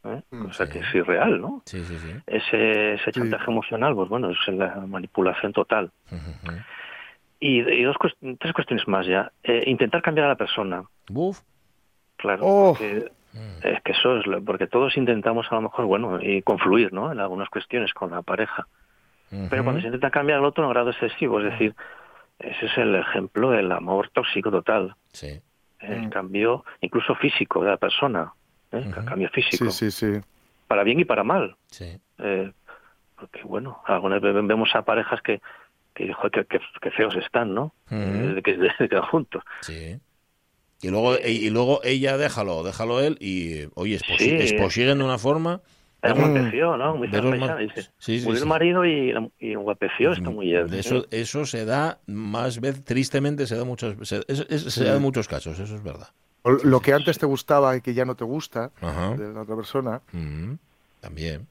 ¿Eh? Mm, o sea sí. que es irreal, ¿no? Sí, sí, sí. Ese, ese chantaje emocional, pues bueno, es la manipulación total. Y, y dos, tres cuestiones más ya. Eh, intentar cambiar a la persona, Buf. claro. Oh. porque Mm. Es que eso es lo- porque todos intentamos a lo mejor, bueno, y confluir, ¿no? En algunas cuestiones con la pareja. Pero cuando se intenta cambiar al otro a un grado excesivo, es decir, ese es el ejemplo del amor tóxico total. Sí. El Mm. cambio incluso físico de la persona. ¿Eh? Ujú. Cambio físico. Sí, sí, sí. Para bien y para mal. Sí. Eh, porque, bueno, algunas veces vemos a parejas que, que, que, que- que feos están, ¿no? Desde que, desde que quedan juntos. Sí. Y luego, y luego ella déjalo, déjalo él y oye, esposiguen de una forma. Es guapeció, ¿no? Muy ma- dice. Sí, sí, Murió sí. el marido y, y guapeció, está muy bien. De eso, eso se da más veces, tristemente se da muchos, se, es- es- se da en muchos casos, eso es verdad. O lo que antes te gustaba y que ya no te gusta Ajá. de la otra persona Mm, También.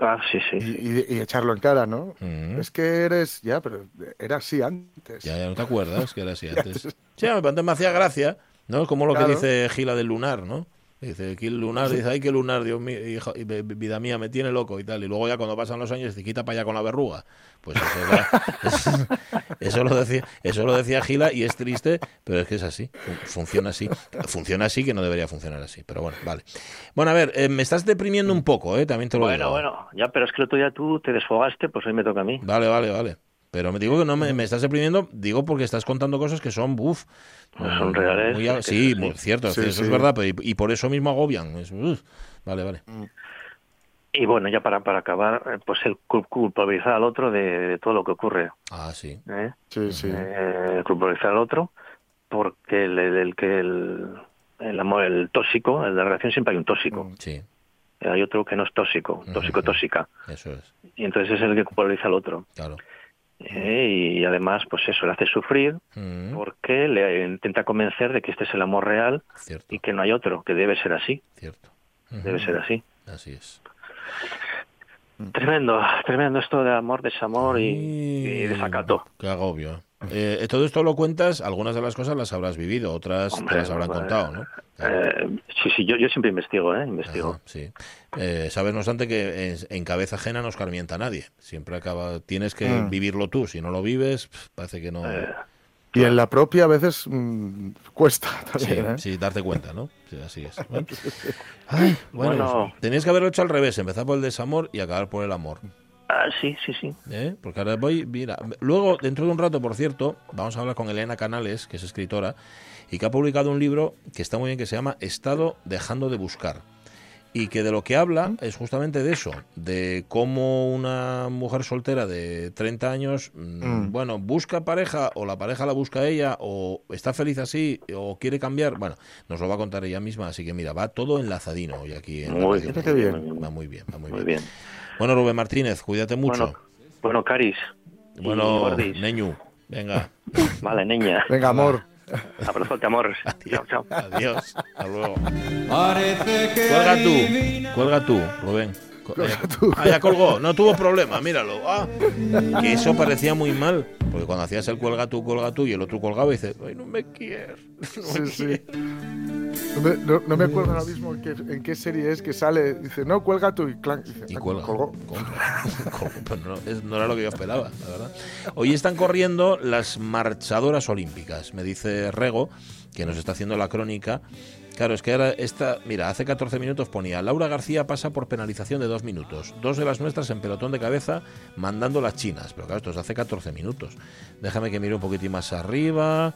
Ah, sí, sí. y, y- y echarlo en cara, ¿no? Mm. Es que eres, ya, pero era así antes. Ya, ya no te acuerdas que era así antes. Sí, antes me hacía gracia, ¿no? Como lo Claro. que dice Gila del lunar, ¿no? Dice, aquí el lunar, dice, ay, que lunar, Dios mío, hija- vida mía, me tiene loco y tal. Y luego ya cuando pasan los años, dice, quita para allá con la verruga. Pues eso, eso, lo decía, eso lo decía Gila y es triste, pero es que es así, fun- funciona así. Funciona así que no debería funcionar así, pero bueno, vale. Bueno, a ver, eh, me estás deprimiendo un poco, ¿eh? También te lo Bueno, digo. bueno, ya, pero es que el otro día tú te desfogaste, pues hoy me toca a mí. Vale, vale, vale. Pero me digo que no me, me estás deprimiendo, digo porque estás contando cosas que son, uff, son reales. muy sí, muy cierto, Sí, eso sí. es verdad, pero y, y por eso mismo agobian. es, uf, vale, vale. Y bueno, ya para, para acabar, eh, pues el cul- culpabilizar al otro de, de todo lo que ocurre. Ah, sí. ¿eh? Sí, sí. Eh, culpabilizar al otro porque el, el- el que el, el amor, el tóxico, en la relación siempre hay un tóxico. Mm. Sí, Hay otro que no es tóxico, tóxico, tóxica. eso es. Y entonces es el que culpabiliza al otro. Claro. ¿eh? Y además, pues eso, le hace sufrir Mm, porque le intenta convencer de que este es el amor real cierto, y que no hay otro, que debe ser así, cierto. debe ser así. Así es. Tremendo, tremendo esto de amor, desamor y, y desacato. Qué agobio. Eh, todo esto lo cuentas, algunas de las cosas las habrás vivido, otras Hombre, te las habrán contado, ¿no? Claro. Eh, sí, sí, yo, yo siempre investigo, ¿eh? Investigo. Ajá, sí. Eh, sabes, no obstante, que en, en cabeza ajena no escarmienta nadie. Siempre acaba. Tienes que Mm. vivirlo tú. Si no lo vives, parece que no. Y en la propia a veces mm, cuesta sí, también, ¿eh? sí, darte cuenta, ¿no? Sí, así es. Bueno, Ay, bueno, Bueno. tenías que haberlo hecho al revés, empezar por el desamor y acabar por el amor. ah, sí, sí, sí. ¿eh? Porque ahora voy, mira, luego, dentro de un rato, por cierto, vamos a hablar con Elena Canales, que es escritora, y que ha publicado un libro que está muy bien, que se llama Estado dejando de buscar. Y que de lo que habla es justamente de eso, de cómo una mujer soltera de 30 años, mm, Mm. bueno, busca pareja o la pareja la busca ella o está feliz así o quiere cambiar. Bueno, nos lo va a contar ella misma, así que mira, va todo enlazadino hoy aquí en Muy bien, qué bien. Va muy bien, va muy, Muy bien. bien. Bueno, Rubén Martínez, cuídate mucho. Bueno, bueno, Caris. Bueno. Neñu, venga, Vale, niña. Venga, amor. Abrazote, amor. Chao, chao. adiós, hasta luego. Parece que Cuelga tú, cuelga tú, Rubén. Eh, tú. Ah, ya colgó, no tuvo problema, míralo. Ah, que eso parecía muy mal, porque cuando hacías el cuelga tú, cuelga tú y el otro colgaba y dice, ay, no me quieres. No Sí, me sí. quieres". No me, no- no me acuerdo ahora mismo en qué, en qué serie es que sale. Dice, no, cuelga tú y clan. Dice, Y "Ah, cuelga. colgó". Colgó. Colgó, pero no, es- no era lo que yo esperaba, la verdad. Hoy están corriendo las marchadoras olímpicas, me dice Rego, que nos está haciendo la crónica. Claro, es que ahora esta, mira, hace 14 minutos ponía, Laura García pasa por penalización de dos minutos. Dos de las nuestras en pelotón de cabeza mandando las chinas. Pero claro, esto es hace 14 minutos. Déjame que mire un poquitín más arriba.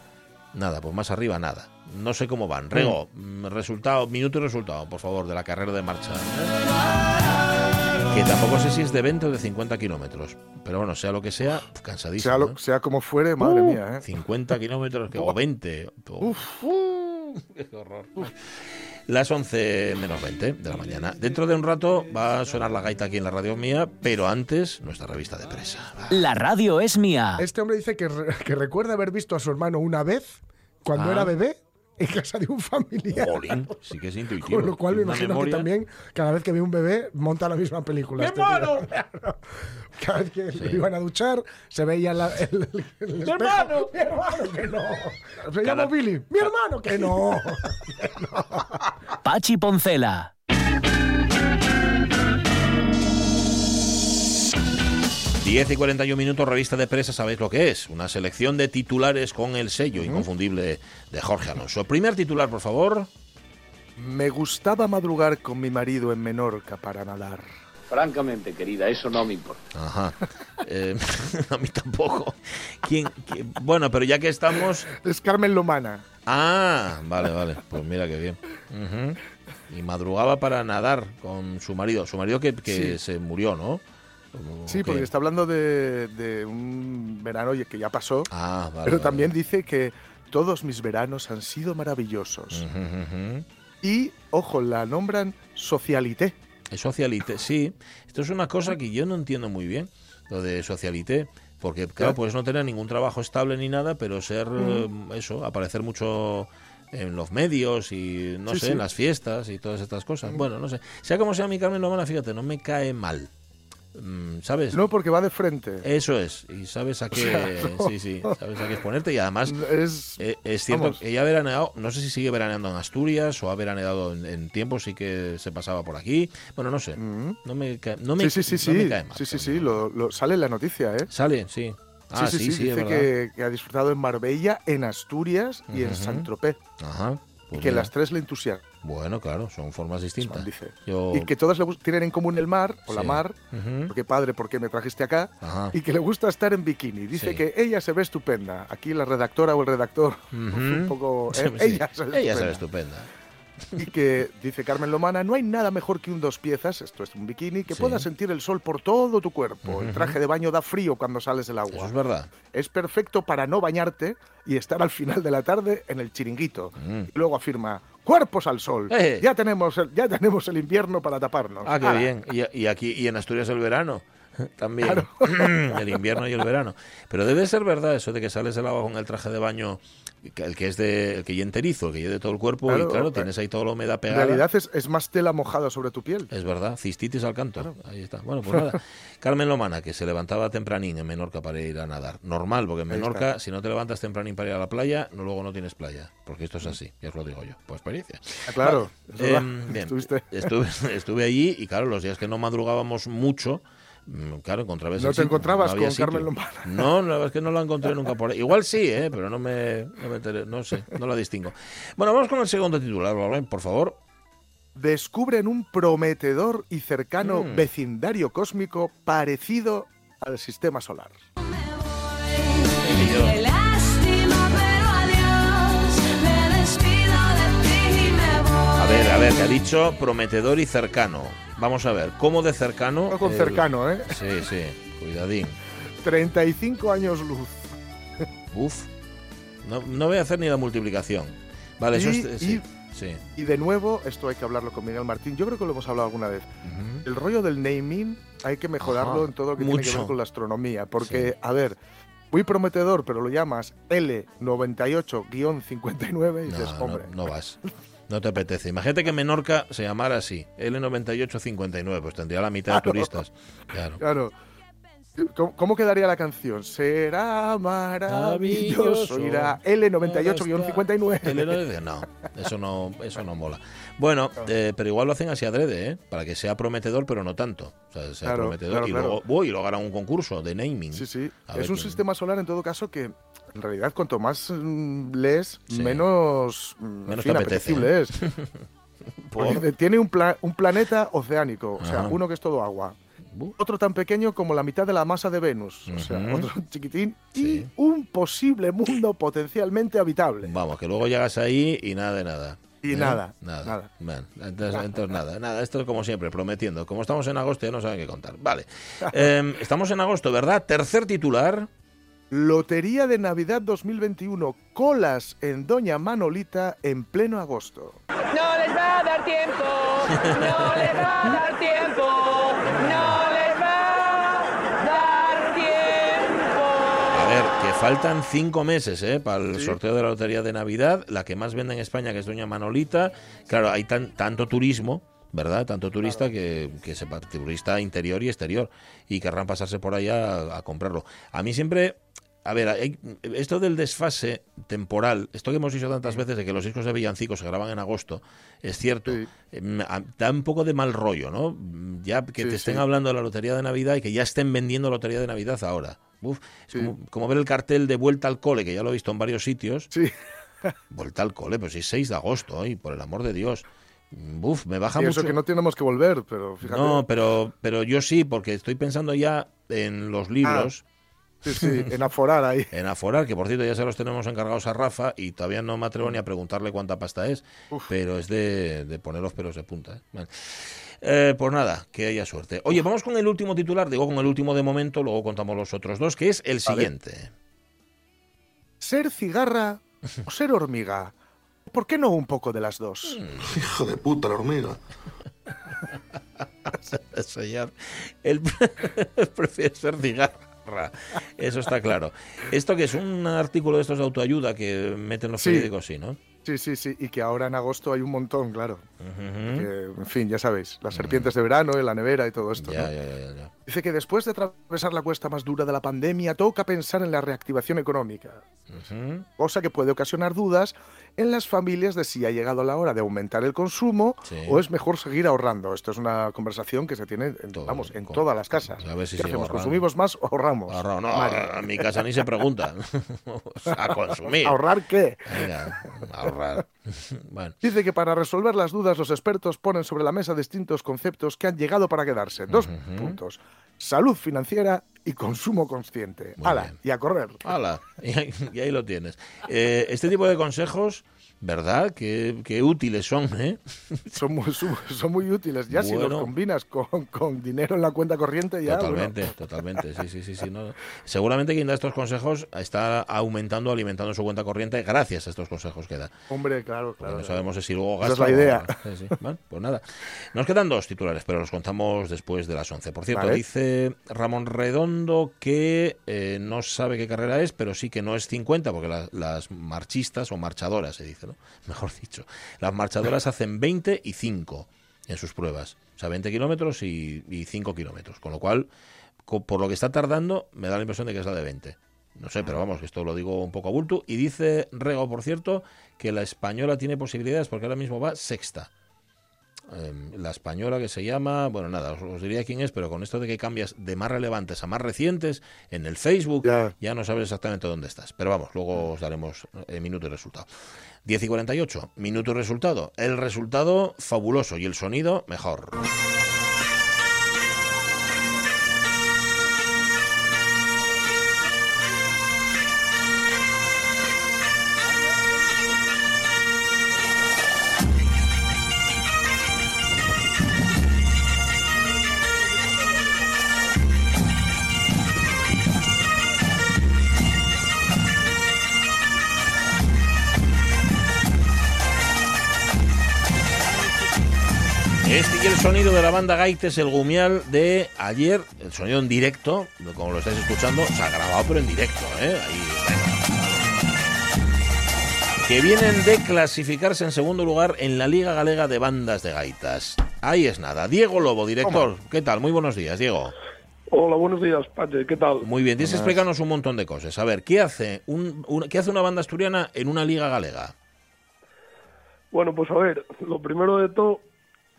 Nada, pues más arriba nada. No sé cómo van. Rego, mm, resultado, minuto y resultado, por favor, de la carrera de marcha. Que tampoco sé si es de 20 o de 50 kilómetros. Pero bueno, sea lo que sea, cansadísimo. Sea, lo- ¿eh? sea como fuere, madre Uh, mía, ¿eh? 50 kilómetros o 20. Uf, uh, qué horror. Las 11 menos 20 de la mañana. Dentro de un rato va a sonar la gaita aquí en la radio mía, pero antes nuestra revista de presa. La radio es mía. Este hombre dice que, re- que recuerda haber visto a su hermano una vez, cuando Ah. era bebé, en casa de un familiar. Jolín, sí que es intuitivo. Con lo cual me imagino memoria. que también, cada vez que ve un bebé, monta la misma película. ¡Mi este hermano! Cada vez que le iban a duchar, se veía la- el, el- el espejo. hermano! ¡Mi hermano que no! Se Cada- llama Billy. ¡Mi hermano que no! Pachi Poncela. 10 y 41 minutos, revista de presa, sabéis lo que es. Una selección de titulares con el sello inconfundible de Jorge Alonso. Primer titular, por favor. Me gustaba madrugar con mi marido en Menorca para nadar. Francamente, querida, eso no me importa. Ajá. Eh, a mí tampoco. ¿Quién, quién- Bueno, pero ya que estamos. Es Carmen Lomana. Ah, vale, vale. Pues mira qué bien. Y madrugaba para nadar con su marido. Su marido que, que Sí. se murió, ¿no? ¿O Sí, porque está hablando de, de un verano que ya pasó, Ah, vale. pero vale. también dice que todos mis veranos han sido maravillosos. Y, ojo, la nombran socialité. Socialité, sí. Esto es una cosa que yo no entiendo muy bien, lo de socialité. Porque, claro, Ya. puedes no tener ningún trabajo estable ni nada, pero ser eh, eso, aparecer mucho en los medios y, no Sí, sé, sí. en las fiestas y todas estas cosas. Bueno, no sé. Sea como sea mi Carmen Lomana, fíjate, no me cae mal. Mm, ¿Sabes? No, porque va de frente. Eso es. Y sabes a qué... sea, no. Sí, sí. Sabes a qué exponerte y además... Es, Eh, es cierto Vamos. que ella ha veraneado, no sé si sigue veraneando en Asturias o ha veraneado en, en tiempos sí que se pasaba por aquí. Bueno, no sé. Mm. No me cae, no me, sí, sí, sí, no me sí. cae mal, sí, sí, sí, lo, lo- sale en la noticia, ¿eh? Sale, sí. Ah, sí, sí, dice que, que ha disfrutado en Marbella, en Asturias y en Ujú. Saint-Tropez. Ajá. Pues que mira. las tres le entusiasman. Bueno, claro, son formas distintas. dice. Yo... Y que todas le tienen en común el mar, o la mar, porque padre, ¿por qué me trajiste acá? Ajá. Y que le gusta estar en bikini. Dice Sí. que ella se ve estupenda. Aquí la redactora o el redactor, Ujú. un poco... Eh, sí. Ella se ve Ella se ve estupenda. Y que, dice Carmen Lomana, no hay nada mejor que un dos piezas, esto es un bikini, que Sí. pueda sentir el sol por todo tu cuerpo. El traje de baño da frío cuando sales del Eso agua. es verdad. Es perfecto para no bañarte y estar al final de la tarde en el chiringuito. Mm. Y luego afirma, cuerpos al sol. Eh. Ya, tenemos el, ya tenemos el invierno para taparnos. Ah, qué bien. Y, y aquí y en Asturias el verano también. Claro. el invierno y el verano. Pero debe ser verdad eso de que sales del agua con el traje de baño, el que es de, el que ya enterizo, el que ya de todo el cuerpo, y Claro, claro, eh, tienes ahí toda la humedad En pegada. realidad es, es más tela mojada sobre tu piel. Es verdad, cistitis al canto. Ahí está. Bueno, pues nada. Carmen Lomana, que se levantaba tempranín en Menorca para ir a nadar. Normal, porque en Menorca, si no te levantas tempranín para ir a la playa, no, luego no tienes playa. Porque esto es así, ya os lo digo yo, por experiencia. Ah, claro. es verdad. Em, bien, Estuviste- estuve, estuve allí y claro, los días que no madrugábamos mucho, mm, claro, encontrabas ¿No el te sitio, encontrabas con Carmen. Lomana? No, la verdad es que no la encontré nunca por ahí. Igual sí, ¿eh? pero no me, no me enteré, no sé, no la distingo. Bueno, vamos con el segundo titular, por favor. Descubren un prometedor y cercano Mm. vecindario cósmico parecido al sistema solar. A ver, a ver, que ha dicho prometedor y cercano. Vamos a ver, ¿cómo de cercano? No con El- cercano, ¿eh? Sí, sí, cuidadín. 35 años luz. Uf, no, no voy a hacer ni la multiplicación. Vale, eso es... Sí, y- sí. Y de nuevo, esto hay que hablarlo con Miguel Martín. Yo creo que lo hemos hablado alguna vez. El rollo del naming hay que mejorarlo Ajá, en todo lo que tiene que mucho. ver con la astronomía. Porque, a ver, muy prometedor, pero lo llamas L98-59 y dices, No, no, hombre. no vas. No te apetece. Imagínate que Menorca se llamara así, L9859, pues tendría la mitad de turistas. Claro. Claro. ¿Cómo, cómo quedaría la canción? Será maravilloso. Irá L98-59. L9, no, eso no, eso no mola. Bueno, eh, pero igual lo hacen así adrede, ¿eh? Para que sea prometedor, pero no tanto. O sea, sea Claro, prometedor claro, y, claro. Luego, uy, y luego harán un concurso de naming. Sí, sí. A es ver un quién- sistema solar en todo caso que en realidad cuanto más mm, lees, Sí. menos, mm, en Menos fin, apetecible es. Porque tiene un, pla- un planeta oceánico, o sea, Ajá. uno que es todo agua. Otro tan pequeño como la mitad de la masa de Venus, o sea, otro chiquitín. Sí. Y un posible mundo potencialmente habitable. Vamos, que luego llegas ahí y nada de nada. Y ¿Eh? nada, Nada. nada. Bueno, entonces, entonces nada, nada. Esto es como siempre, prometiendo. Como estamos en agosto ya no saben qué contar. Vale. Em, estamos en agosto, ¿verdad? Tercer titular. Lotería de Navidad 2021, colas en Doña Manolita en pleno agosto. No les va a dar tiempo, no les va a dar tiempo, no les va a dar tiempo. A ver, que faltan cinco meses ¿eh? para el Sí. sorteo de la Lotería de Navidad, la que más vende en España, que es Doña Manolita. Claro, hay tan, tanto turismo, ¿verdad? Tanto turista que, que sepa, turista interior y exterior, y querrán pasarse por allá a, a comprarlo. A mí siempre... A ver, esto del desfase temporal, esto que hemos dicho tantas veces de que los discos de villancicos se graban en agosto, es cierto, Sí. em, da un poco de mal rollo, ¿no? Ya que Sí, te estén sí. hablando de la Lotería de Navidad y que ya estén vendiendo Lotería de Navidad ahora. Uf, es como, como ver el cartel de Vuelta al Cole, que ya lo he visto en varios sitios. Sí, Vuelta al Cole, pues sí, 6 de agosto, hoy, por el amor de Dios. Uf, me baja y mucho. eso que no tenemos que volver, pero fíjate. No, pero, pero yo sí, porque estoy pensando ya en los libros. Sí, sí, en aforar ahí. En Aforar, que por cierto ya se los tenemos encargados a Rafa y todavía no me atrevo ni a preguntarle cuánta pasta es, Uf. pero es de, de poner los pelos de punta. ¿eh? Vale. Eh, pues nada, que haya suerte. Oye, vamos con el último titular, digo con el último de momento, luego contamos los otros dos, que es el siguiente. ¿Ser cigarra o ser hormiga? ¿Por qué no un poco de las dos? Hijo de puta, la hormiga. Señor, él prefiere ser cigarra. Eso está claro. Esto que es un artículo de estos de autoayuda que meten los Sí. periódicos, sí, ¿no? Sí, sí, sí. Y que ahora en agosto hay un montón, claro. Que, en fin, ya sabéis, las serpientes de verano, en la nevera y todo esto. Ya, ¿no? ya, ya, ya. Dice que después de atravesar la cuesta más dura de la pandemia, toca pensar en la reactivación económica. Cosa que puede ocasionar dudas en las familias de si ha llegado la hora de aumentar el consumo Sí. o es mejor seguir ahorrando. Esto es una conversación que se tiene, en, Todo, vamos, en con- todas las casas. a ver si ¿Qué hacemos? ahorrando. ¿Consumimos más o ahorramos? Ahorrado, no, en mi casa ni se pregunta. a consumir. ¿Ahorrar qué? Venga, ahorrar. Bueno, Dice que para resolver las dudas los expertos ponen sobre la mesa distintos conceptos que han llegado para quedarse. Dos puntos. Salud financiera y consumo consciente. Muy ¡Hala! bien. Y a correr. ¡Hala! Y ahí, y ahí lo tienes. Eh, este tipo de consejos, ¿verdad? Qué, qué útiles son, ¿eh? Son muy, son muy útiles. Ya si los combinas con, con dinero en la cuenta corriente, ya. bueno, Totalmente, totalmente, sí, sí, sí, sí. no. Seguramente quien da estos consejos está aumentando, alimentando su cuenta corriente gracias a estos consejos que da. hombre, claro, Porque claro. no sabemos si luego Esa gasta es la o- idea. Sí, sí. Bueno, pues nada. Nos quedan dos titulares, pero los contamos después de las 11. Por cierto, Vale. dice Ramón Redondo que eh, no sabe qué carrera es, pero sí que no es 50, porque la- las marchistas o marchadoras, se dice, ¿no? Mejor dicho. Las marchadoras hacen 20 y 5 en sus pruebas. O sea, 20 kilómetros y, y 5 kilómetros. Con lo cual, por lo que está tardando, me da la impresión de que es la de 20. No sé, pero vamos, que esto lo digo un poco a bulto. Y dice Rego, por cierto, que la española tiene posibilidades porque ahora mismo va sexta. Eh, la española que se llama, bueno, nada, os, os diría quién es, pero con esto de que cambias de más relevantes a más recientes en el Facebook, Ya. ya, no sabes exactamente dónde estás. Pero vamos, luego os daremos eh, minuto y resultado. 10 y 48, minuto y resultado. El resultado fabuloso y el sonido mejor. Banda Gaites, el Gumial de ayer, el sonido en directo, como lo estáis escuchando, se ha grabado pero en directo, ¿eh? Ahí, venga. Que vienen de clasificarse en segundo lugar en la Liga Galega de Bandas de Gaitas. Ahí es nada. Diego Lobo, director. ¿Qué tal? Muy buenos días, Diego. Hola, buenos días, Pache, ¿qué tal? Muy bien, tienes que explicarnos un montón de cosas. A ver, ¿qué hace, un, un- ¿qué hace una banda asturiana en una Liga Galega? Bueno, pues a ver, lo primero de todo,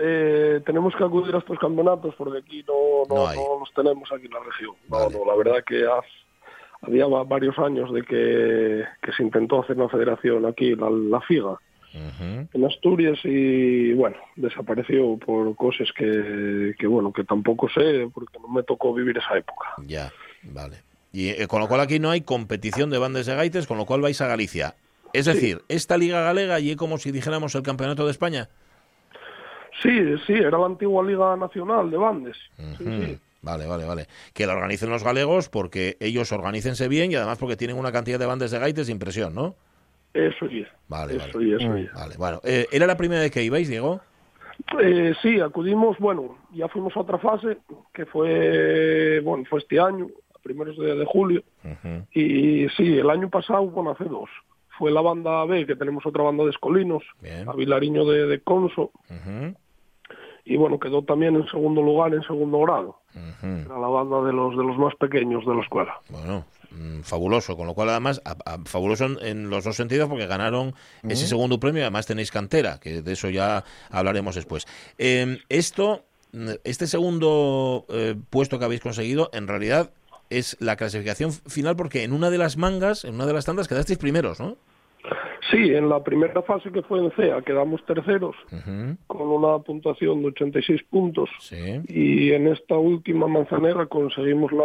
eh, tenemos que acudir a estos campeonatos porque aquí no, no, No hay. no los tenemos aquí en la región. No, Vale. no, la verdad que ha- había va- varios años de que, que se intentó hacer una federación aquí, la, la FIGA, en Asturias y bueno, desapareció por cosas que, que bueno, que tampoco sé porque no me tocó vivir esa época. Ya, vale. Y eh, con lo cual aquí no hay competición de bandas de gaites, con lo cual vais a Galicia. Es decir, esta Liga Galega y es como si dijéramos el Campeonato de España. Sí, sí, era la antigua Liga Nacional de Bandes. Sí, sí. Vale, vale, vale. Que la organicen los galegos porque ellos organícense bien y además porque tienen una cantidad de bandas de gaites de impresión, ¿no? Eso sí, Vale, eso vale. y eso y. Vale, bueno. Eh, ¿Era la primera vez que ibais, Diego? Eh, sí, acudimos, bueno, ya fuimos a otra fase, que fue, bueno, fue este año, a primeros de, de julio, y sí, el año pasado, bueno, hace dos, fue la banda B, que tenemos otra banda de escolinos, Bien. a Vilariño de, de Conso, Ujú. Y bueno, quedó también en segundo lugar, en segundo grado, Ujú. era la banda de los, de los más pequeños de la escuela. Bueno, mm, fabuloso, con lo cual además, a- a- fabuloso en, en los dos sentidos porque ganaron ese segundo premio y además tenéis cantera, que de eso ya hablaremos después. Eh, esto, mm, este segundo eh, puesto que habéis conseguido, en realidad es la clasificación final porque en una de las mangas, en una de las tandas, quedasteis primeros, ¿no? Sí, en la primera fase que fue en CEA quedamos terceros, con una puntuación de 86 puntos, Sí. y en esta última manzanera conseguimos la,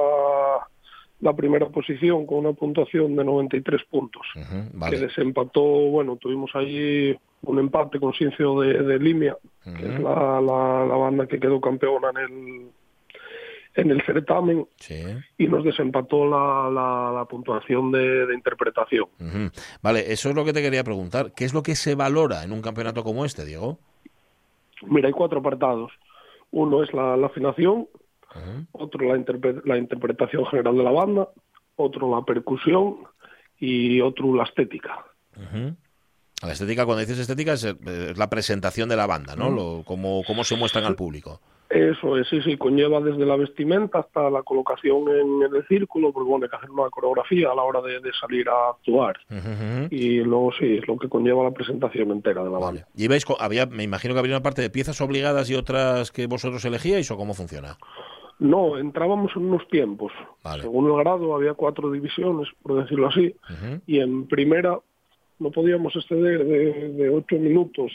la primera posición con una puntuación de 93 puntos, ujú, que Vale. desempató, bueno, tuvimos ahí un empate con Ciencio de, de Limia, que es la, la, la banda que quedó campeona en el, en el certamen, Sí. y nos desempató la, la, la puntuación de, de interpretación. Vale, eso es lo que te quería preguntar. ¿Qué es lo que se valora en un campeonato como este, Diego? Mira, hay cuatro apartados. Uno es la, la afinación, otro la, interpre- la interpretación general de la banda, otro la percusión y otro la estética. La estética, cuando dices estética, es, es la presentación de la banda, ¿no? Lo, cómo, cómo se muestran al público. Eso es, sí, sí, conlleva desde la vestimenta hasta la colocación en, el círculo, porque bueno, hay que hacer una coreografía a la hora de, de salir a actuar. Y luego sí, es lo que conlleva la presentación entera de la Vale. banda. ¿Y ibais co- había, me imagino que habría una parte de piezas obligadas y otras que vosotros elegíais o cómo funciona? No, entrábamos en unos tiempos. Vale. Según el grado había cuatro divisiones, por decirlo así, y en primera no podíamos exceder de, de ocho minutos,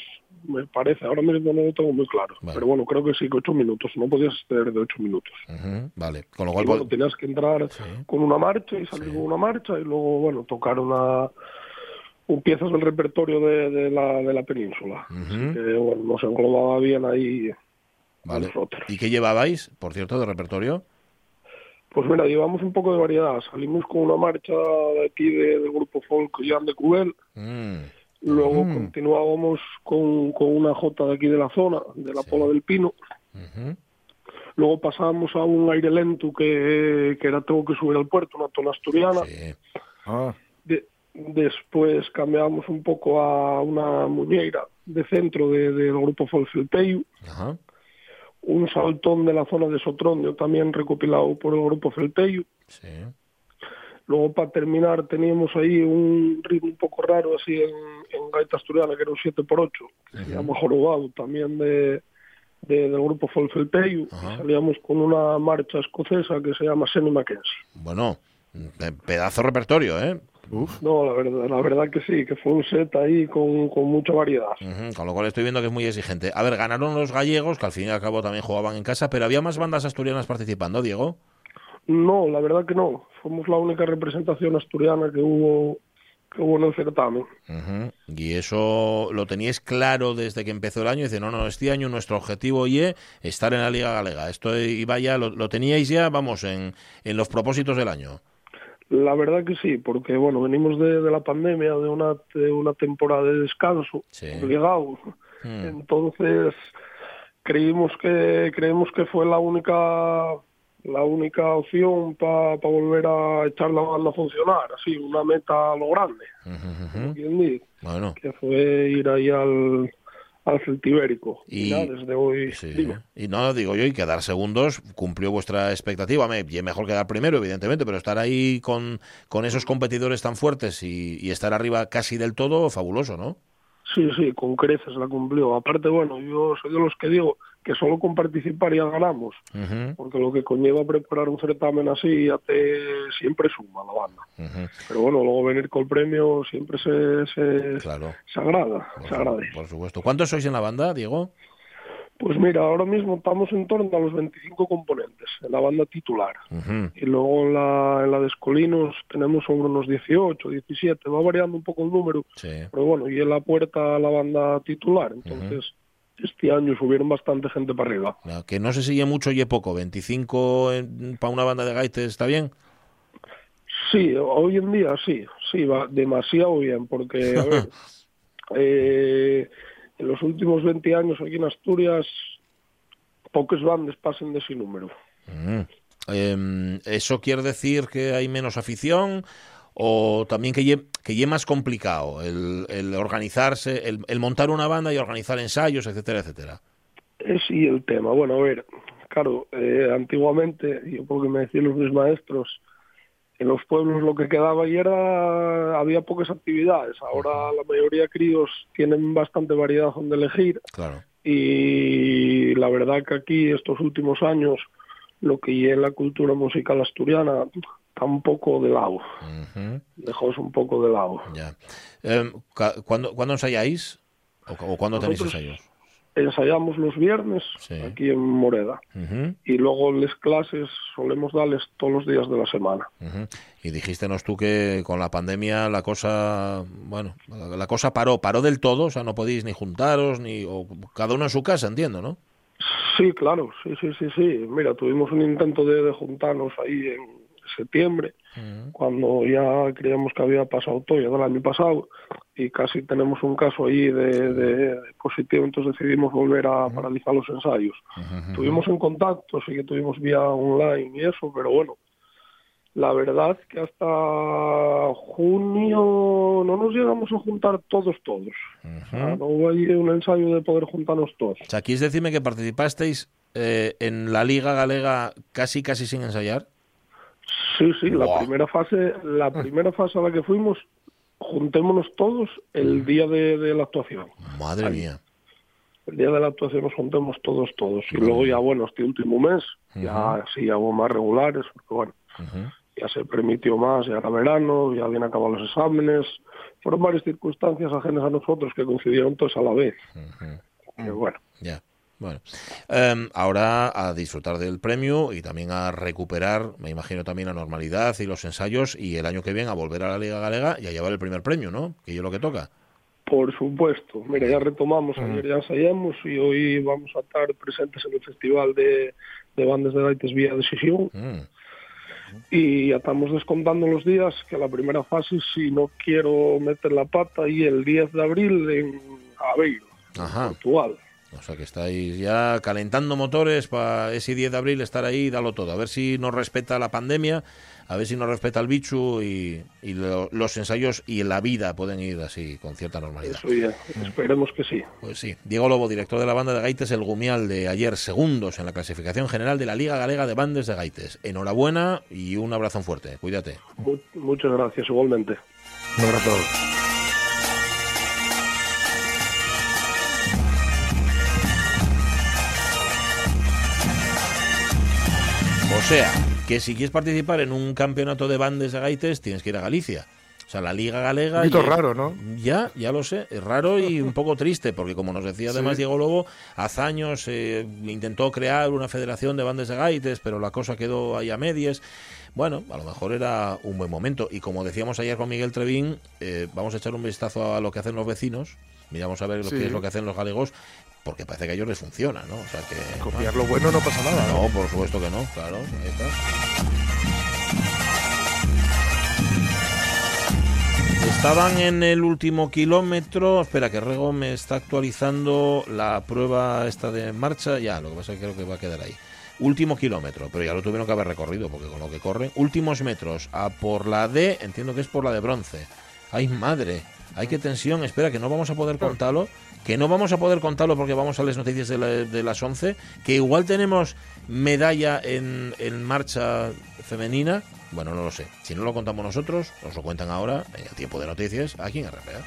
me parece. Ahora mismo no lo tengo muy claro. Vale. Pero bueno, creo que sí, que ocho minutos. No podías exceder de ocho minutos. Vale, con lo Y cual... bueno, tenías que entrar con una marcha y salir con una marcha y luego, bueno, tocar una un piezas del repertorio de, de la, de la península. Ujú. Que, bueno, nos englobaba bien ahí Vale. nosotros. ¿Y qué llevabais, por cierto, de repertorio? Pues mira, llevamos un poco de variedad. Salimos con una marcha de aquí de- del grupo folk Jan de Cubel. Mm, Luego Mm. continuábamos con, con una jota de aquí de la zona, de la Pola del Pino. Luego pasábamos a un aire lento que, que era tengo que subir al puerto, una tona asturiana. Sí. Ah, De- después cambiamos un poco a una muñeira de centro de- del grupo. Ajá. Un saltón de la zona de Sotrondio, también recopilado por el grupo Felpeyu. Sí. Luego, para terminar, teníamos ahí un ritmo un poco raro, así en, en gaita asturiana, que era un 7x8, que se llama Jorobado, también de, de- del grupo Folfelpeyu. Ajá. Salíamos con una marcha escocesa que se llama Senny Mackenzie. Bueno, pe- pedazo de repertorio, ¿eh? No, la verdad, la verdad que sí, que fue un set ahí con, con mucha variedad. Con lo cual estoy viendo que es muy exigente. A ver, ganaron los gallegos, que al fin y al cabo también jugaban en casa, pero había más bandas asturianas participando, Diego. No, la verdad que no. Fuimos la única representación asturiana que hubo, que hubo en el certamen. Y eso lo teníais claro desde que empezó el año. Dice, no, no, este año nuestro objetivo y estar en la Liga Galega. Esto iba ya, lo, lo teníais ya, vamos, en, en los propósitos del año. La verdad que sí, porque bueno, venimos de, de la pandemia, de una, de una temporada de descanso Sí. obligado. Mm. Entonces creímos que creemos que fue la única la única opción para volver a echar la banda a funcionar, así una meta a lo grande, Bueno, que fue ir ahí al al Celtibérico. Y- Y, nada, desde hoy sí. digo, Y no, digo yo, y quedar segundos cumplió vuestra expectativa. Me, mejor quedar primero, evidentemente, pero estar ahí con, con esos competidores tan fuertes y, y estar arriba casi del todo, fabuloso, ¿no? Sí, sí, con creces la cumplió. Aparte, bueno, yo soy de los que digo que solo con participar ya ganamos, Ujú, porque lo que conlleva preparar un certamen así ya te siempre suma la banda. Pero bueno, luego venir con el premio siempre se, se, Claro. se agrada, Por, se su- agradece. por supuesto. ¿Cuántos sois en la banda, Diego? Pues mira, ahora mismo estamos en torno a los 25 componentes en la banda titular. Y luego en la, en la de Escolinos tenemos sobre unos 18, 17, va variando un poco el número, Sí. pero bueno, y en la puerta la banda titular. Entonces, este año subieron bastante gente para arriba. Que no se sigue mucho y es poco. 25 para una banda de gaites, ¿está bien? Sí, hoy en día sí, sí, va demasiado bien, porque, a ver, eh, en los últimos 20 años aquí en Asturias, pocas bandas pasan de ese número. Mm. Em, ¿Eso quiere decir que hay menos afición o también que lle, que más complicado el, el organizarse, el, el montar una banda y organizar ensayos, etcétera, etcétera? Es sí el tema. Bueno, a ver, claro, eh, antiguamente, yo porque me decían los mis maestros, en los pueblos lo que quedaba y era, había pocas actividades. Ahora la mayoría de críos tienen bastante variedad donde elegir Claro. y la verdad que aquí estos últimos años lo que es la cultura musical asturiana está un poco de lado, dejóse un poco de lado. ya. Ca- ¿cuándo, ¿Cuándo ensayáis? ¿O, o cuándo tenéis ensayos? Ensayamos los viernes Sí. aquí en Moreda y luego las clases solemos darles todos los días de la semana. ujú. Y dijéstenos tú que con la pandemia la cosa, bueno, la, la cosa paró, paró del todo, o sea, no podéis ni juntaros, ni o cada uno en su casa, entiendo, ¿no? Sí, claro, sí, sí, sí, sí. Mira, tuvimos un intento de, de juntarnos ahí en septiembre, cuando ya creíamos que había pasado todo ya del año pasado y casi tenemos un caso ahí de, de- positivo, entonces decidimos volver a paralizar los ensayos. Tuvimos en contacto, sí que tuvimos vía online y eso, pero bueno, la verdad que hasta junio no nos llegamos a juntar todos, todos. O sea, no hubo ahí un ensayo de poder juntarnos todos. O sea, ¿quieres decirme que participasteis eh, en la Liga Galega casi, casi sin ensayar? Sí, sí, la primera fase, la primera fase a la que fuimos, juntémonos todos el día de, de la actuación. Madre mía. El día de la actuación nos juntemos todos, todos. Y luego ya, bueno, este último mes, ya sí, ya hubo más regulares, porque bueno, ya se permitió más, ya era verano, ya habían acabado los exámenes, fueron varias circunstancias ajenas a nosotros que coincidieron todos a la vez. Que bueno. Ya. Bueno, Em, ahora a disfrutar del premio y también a recuperar, me imagino también la normalidad y los ensayos y el año que viene a volver a la Liga Galega y a llevar el primer premio, ¿no? Que es lo que toca. Por supuesto. Mira, ya retomamos, ayer ya ensayamos y hoy vamos a estar presentes en el Festival de, de Bandas de Gaites Vía Decisión. Mm. Y ya estamos descontando los días, que la primera fase, si no quiero meter la pata, y el 10 de abril en Aveiro, Ajá. Portugal. O sea que estáis ya calentando motores para ese 10 de abril estar ahí y darlo todo. A ver si nos respeta la pandemia, a ver si nos respeta el bicho y, y lo- los ensayos y la vida pueden ir así con cierta normalidad. Eso ya, esperemos que sí. Pues sí. Diego Lobo, director de la banda de Gaites El Gumial de ayer, segundos en la clasificación general de la Liga Galega de Bandes de Gaites. Enhorabuena y un abrazo fuerte. Cuídate. Mu- muchas gracias, igualmente. Un abrazo. Sea, que si quieres participar en un campeonato de bandes de gaites, tienes que ir a Galicia. O sea, la Liga Galega... Un poquito ya- raro, ¿no? Ya, ya lo sé. Es raro y un poco triste, porque como nos decía además Sí. Diego Lobo, hace años eh, intentó crear una federación de bandes de gaites, pero la cosa quedó ahí a medias. Bueno, a lo mejor era un buen momento. Y como decíamos ayer con Miguel Trevín, eh, vamos a echar un vistazo a lo que hacen los vecinos. Miramos a ver lo Sí. que es lo que hacen los galegos, porque parece que a ellos les funciona, ¿no? O sea que... Copiar lo bueno no pasa nada. No, por supuesto que no, claro. ahí está. Estaban en el último kilómetro. Espera, que Rego me está actualizando la prueba esta de marcha. Ya, lo que pasa es que creo que va a quedar ahí. Último kilómetro, pero ya lo tuvieron que haber recorrido porque con lo que corren. Últimos metros a por la de, entiendo que es por la de bronce. ¡Ay, madre! ¡Ay, qué tensión! Espera, que no vamos a poder contarlo. Que no vamos a poder contarlo porque vamos a las noticias de, la- de las 11. Que igual tenemos medalla en, en marcha femenina. Bueno, no lo sé. Si no lo contamos nosotros, os lo cuentan ahora en el tiempo de noticias aquí en RPA.